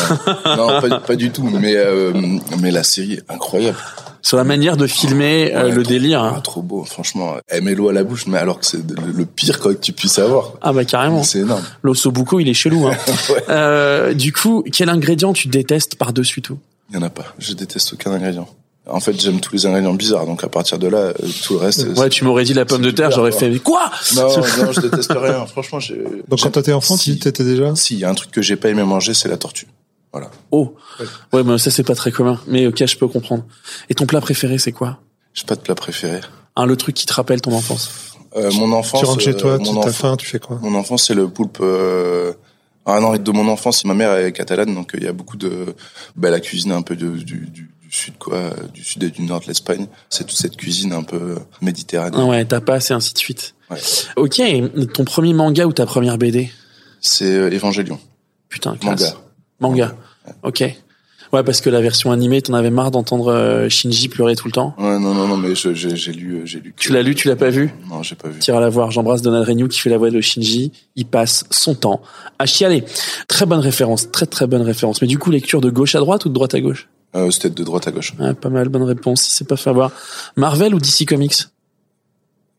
non, (laughs) non, pas, pas du tout. Mais euh, mais la série est incroyable. sur la manière de filmer euh, Ouais, le trop- délire. ah, trop beau, franchement. Elle met l'eau à la bouche, mais alors que c'est le, le pire quoi que tu puisses avoir. Ah bah carrément. C'est énorme. L'ossobuco, il est chelou. Hein. (laughs) Ouais. Euh, du coup, quel ingrédient tu détestes par-dessus tout? Il y en a pas. Je déteste aucun ingrédient. En fait, j'aime tous les ingrédients bizarres, donc à partir de là, euh, tout le reste. Ouais, tu m'aurais dit la pomme de terre, j'aurais fait mais quoi Non, (laughs) non, je déteste rien. Franchement, j'ai. Donc quand t'étais enfant, si, tu t'étais déjà Si, il y a un truc que j'ai pas aimé manger, c'est la tortue. Oh, ouais, mais ça c'est pas très commun. Mais ok, je peux comprendre. Et ton plat préféré, c'est quoi? J'ai pas de plat préféré. hein, Le truc qui te rappelle ton enfance. Euh, mon enfance. Tu rentres chez euh, toi, mon tu t'as faim, tu fais quoi? Mon enfance, c'est le poulpe. Euh... Ah non, de mon enfance, ma mère est catalane, donc euh, il y a beaucoup de. Bah, la cuisine un peu de, du, du, du sud, quoi, du sud et du nord de l'Espagne. C'est toute cette cuisine un peu méditerranéenne. ouais, tapas et ainsi de suite. Ouais. Ok, ton premier manga ou ta première BD C'est euh, Évangélion. Putain, classe. Manga. Manga. Ok. Ouais, parce que la version animée, t'en avais marre d'entendre euh, Shinji pleurer tout le temps. Ouais, non, non, non, mais j'ai lu, euh, j'ai lu. Tu l'as lu, tu l'as pas vu? Non, j'ai pas vu. Tire à la voir. J'embrasse Donald Renew qui fait la voix de Shinji. Il passe son temps à chialer. Très bonne référence, très très bonne référence. Mais du coup, lecture de gauche à droite ou de droite à gauche? Euh, C'était de droite à gauche. Pas mal, bonne réponse. C'est pas fait avoir. Marvel ou DC Comics?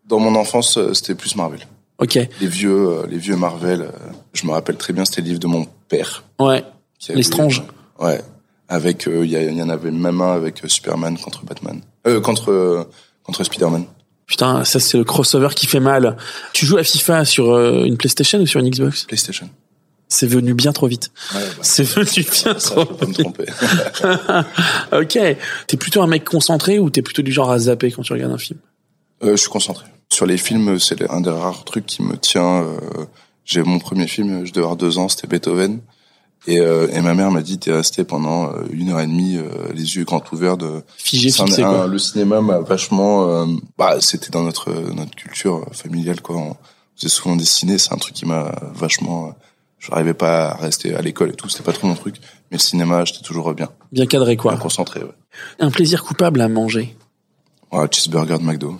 Dans mon enfance, euh, c'était plus Marvel. Ok. Les vieux, euh, les vieux Marvel. euh, je me rappelle très bien, c'était le livre de mon père. Ouais. qui avait- L'Estrange. Ouais. Avec, euh, il y, a- il y en avait même un avec euh, Superman contre Batman. Euh, contre, euh, contre Spider-Man. Putain, ça c'est le crossover qui fait mal. Tu joues à FIFA sur euh, une PlayStation ou sur une Xbox? PlayStation. C'est venu bien trop vite. Ouais, bah, C'est venu bien ça, trop me vite. tromper. (laughs) ok. T'es plutôt un mec concentré ou t'es plutôt du genre à zapper quand tu regardes un film? Euh, je suis concentré. Sur les films, c'est un des rares trucs qui me tient. euh, j'ai mon premier film, je devais avoir deux ans, c'était Beethoven. Et, euh, et ma mère m'a dit, t'es resté pendant euh, une heure et demie, euh, les yeux grands ouverts de. Figé, fixé, quoi. un- le cinéma m'a vachement. euh, bah, c'était dans notre notre culture familiale, quoi. On faisait souvent des ciné, c'est un truc qui m'a vachement. Euh, je n'arrivais pas à rester à l'école et tout, c'était pas trop mon truc. Mais le cinéma, j'étais toujours bien, Bien cadré, quoi. bien concentré. Ouais. Un plaisir coupable à manger. Ouais, cheeseburger de McDo.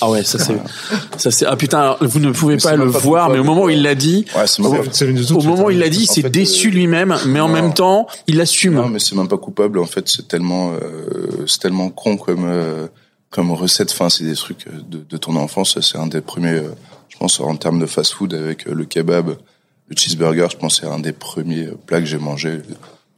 Ah ouais, ça c'est, (laughs) ça c'est, ah putain, alors, vous ne pouvez Mais pas le pas voir, mais au moment où il l'a dit, Ouais, c'est Au- moment où il l'a dit, il s'est fait, déçu euh, lui-même, mais en non. même temps, il assume. Non, mais c'est même pas coupable. En fait, c'est tellement, euh, c'est tellement con comme euh, comme recette. Enfin, c'est des trucs euh, de, de ton enfance. C'est un des premiers, euh, je pense, en termes de fast-food avec euh, le kebab, le cheeseburger. Je pense c'est un des premiers euh, plats que j'ai mangé euh,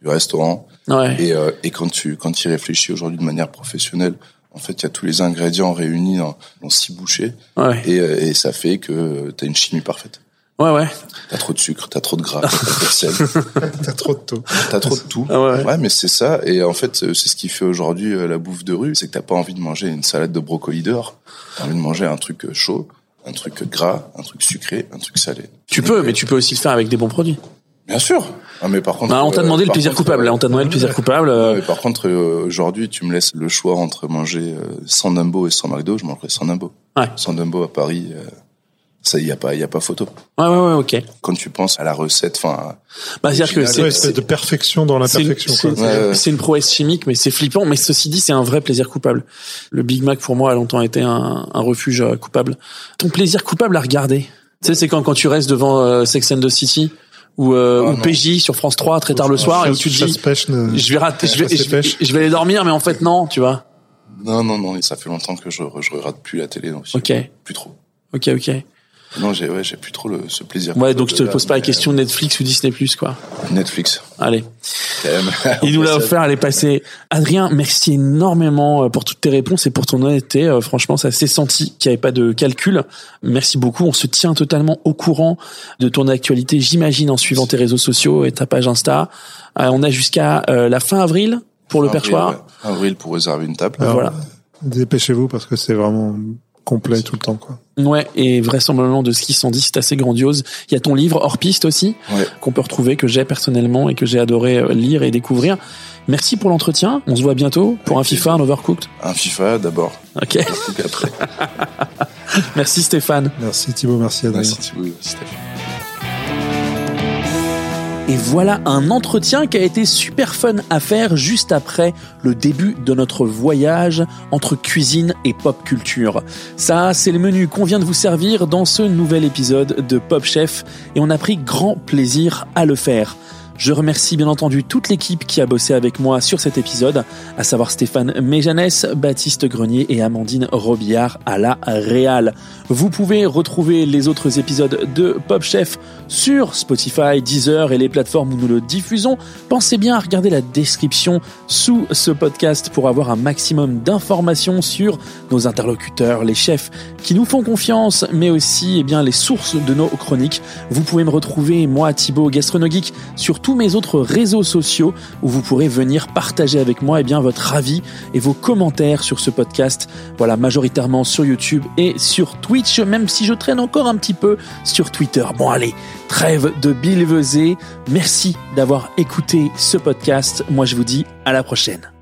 du restaurant. Ouais. Et, euh, et quand tu quand tu y réfléchis aujourd'hui de manière professionnelle, en fait, il y a tous les ingrédients réunis dans, dans six bouchées Ouais. et, euh, et ça fait que tu as une chimie parfaite. Ouais, ouais. T'as trop de sucre, t'as trop de gras, t'as trop de sel. (laughs) T'as trop de taux. T'as trop de tout. Ah ouais. mais c'est ça. Et en fait, c'est ce qui fait aujourd'hui euh, la bouffe de rue, c'est que t'as pas envie de manger une salade de brocoli dehors. T'as envie de manger un truc euh, chaud, un truc gras, un truc sucré, un truc salé. Tu peux, mais tu peux aussi le faire avec des bons produits. Bien sûr. Ah, mais par contre. Bah, on t'a euh, demandé le plaisir coupable. on t'a demandé le plaisir coupable. euh, par contre, euh, aujourd'hui, tu me laisses le choix entre manger euh, sans Dumbo et sans McDo, je mangerai sans Dumbo. Ouais. Sans Dumbo à Paris, ça y a pas, y a pas photo. Ouais, ouais, ouais, ok. Quand tu penses à la recette, enfin, Bah, c'est-à-dire que c'est, Ouais, espèce de perfection dans c'est, l'imperfection. c'est-. Ouais, une prouesse chimique, mais c'est flippant. Mais ceci dit, c'est un vrai plaisir coupable. Le Big Mac, pour moi, a longtemps été un, un refuge euh, coupable. Ton plaisir coupable à regarder. Tu sais, c'est quand, quand tu restes devant euh, Sex and the City ou, euh, Ah, ou. PJ sur France 3 très tard le soir et où tu te dis, Chasse-pêche ne- je vais rater, je vais, et je, vais- pêche. je vais aller dormir, mais en fait, non, tu vois. non, non, non, ça fait longtemps que je, je regarde plus la télé, donc Ok. plus trop. Ok, ok. Non, j'ai ouais, j'ai plus trop le, ce plaisir. Ouais, donc je te pose pas la question Netflix ou Disney+, quoi. euh, Netflix. Allez. Il nous (laughs) l'a offert, elle est passée. Adrien, merci énormément euh, pour toutes tes réponses et pour ton honnêteté. Euh, Franchement, ça s'est senti qu'il n'y avait pas de calcul. Merci beaucoup. On se tient totalement au courant de ton actualité, j'imagine, en suivant tes réseaux sociaux et ta page Insta. Euh, on a jusqu'à euh, la fin avril pour le Avril, perchoir. ouais. Avril pour réserver une table. Alors, Voilà. Dépêchez-vous parce que c'est vraiment complet tout le temps, quoi. Ouais, et vraisemblablement de ce qu'ils s'en dit, c'est assez grandiose. Il y a ton livre hors piste aussi, Ouais. qu'on peut retrouver, que j'ai personnellement et que j'ai adoré euh, lire et découvrir. Merci pour l'entretien. On se voit bientôt pour un FIFA, un Overcooked. Un FIFA d'abord. Ok. Qu'après. (laughs) Merci Stéphane. Merci Thibaut, merci Adrien. Merci Thibaut, Steph. Et voilà un entretien qui a été super fun à faire juste après le début de notre voyage entre cuisine et pop culture. Ça, c'est le menu qu'on vient de vous servir dans ce nouvel épisode de Pop Chef et on a pris grand plaisir à le faire. Je remercie bien entendu toute l'équipe qui a bossé avec moi sur cet épisode, à savoir Stéphane Méjanès, Baptiste Grenier et Amandine Robillard à la Réal. Vous pouvez retrouver les autres épisodes de Pop Chef sur Spotify, Deezer et les plateformes où nous le diffusons. Pensez bien à regarder la description sous ce podcast pour avoir un maximum d'informations sur nos interlocuteurs, les chefs qui nous font confiance, mais aussi eh bien, les sources de nos chroniques. Vous pouvez me retrouver, moi, Thibaut Gastronogeek, sur tous mes autres réseaux sociaux où vous pourrez venir partager avec moi eh bien, votre avis et vos commentaires sur ce podcast. Voilà, majoritairement sur YouTube et sur Twitch, même si je traîne encore un petit peu sur Twitter. Bon, allez, trêve de bilvesé. Merci d'avoir écouté ce podcast. Moi, je vous dis à la prochaine.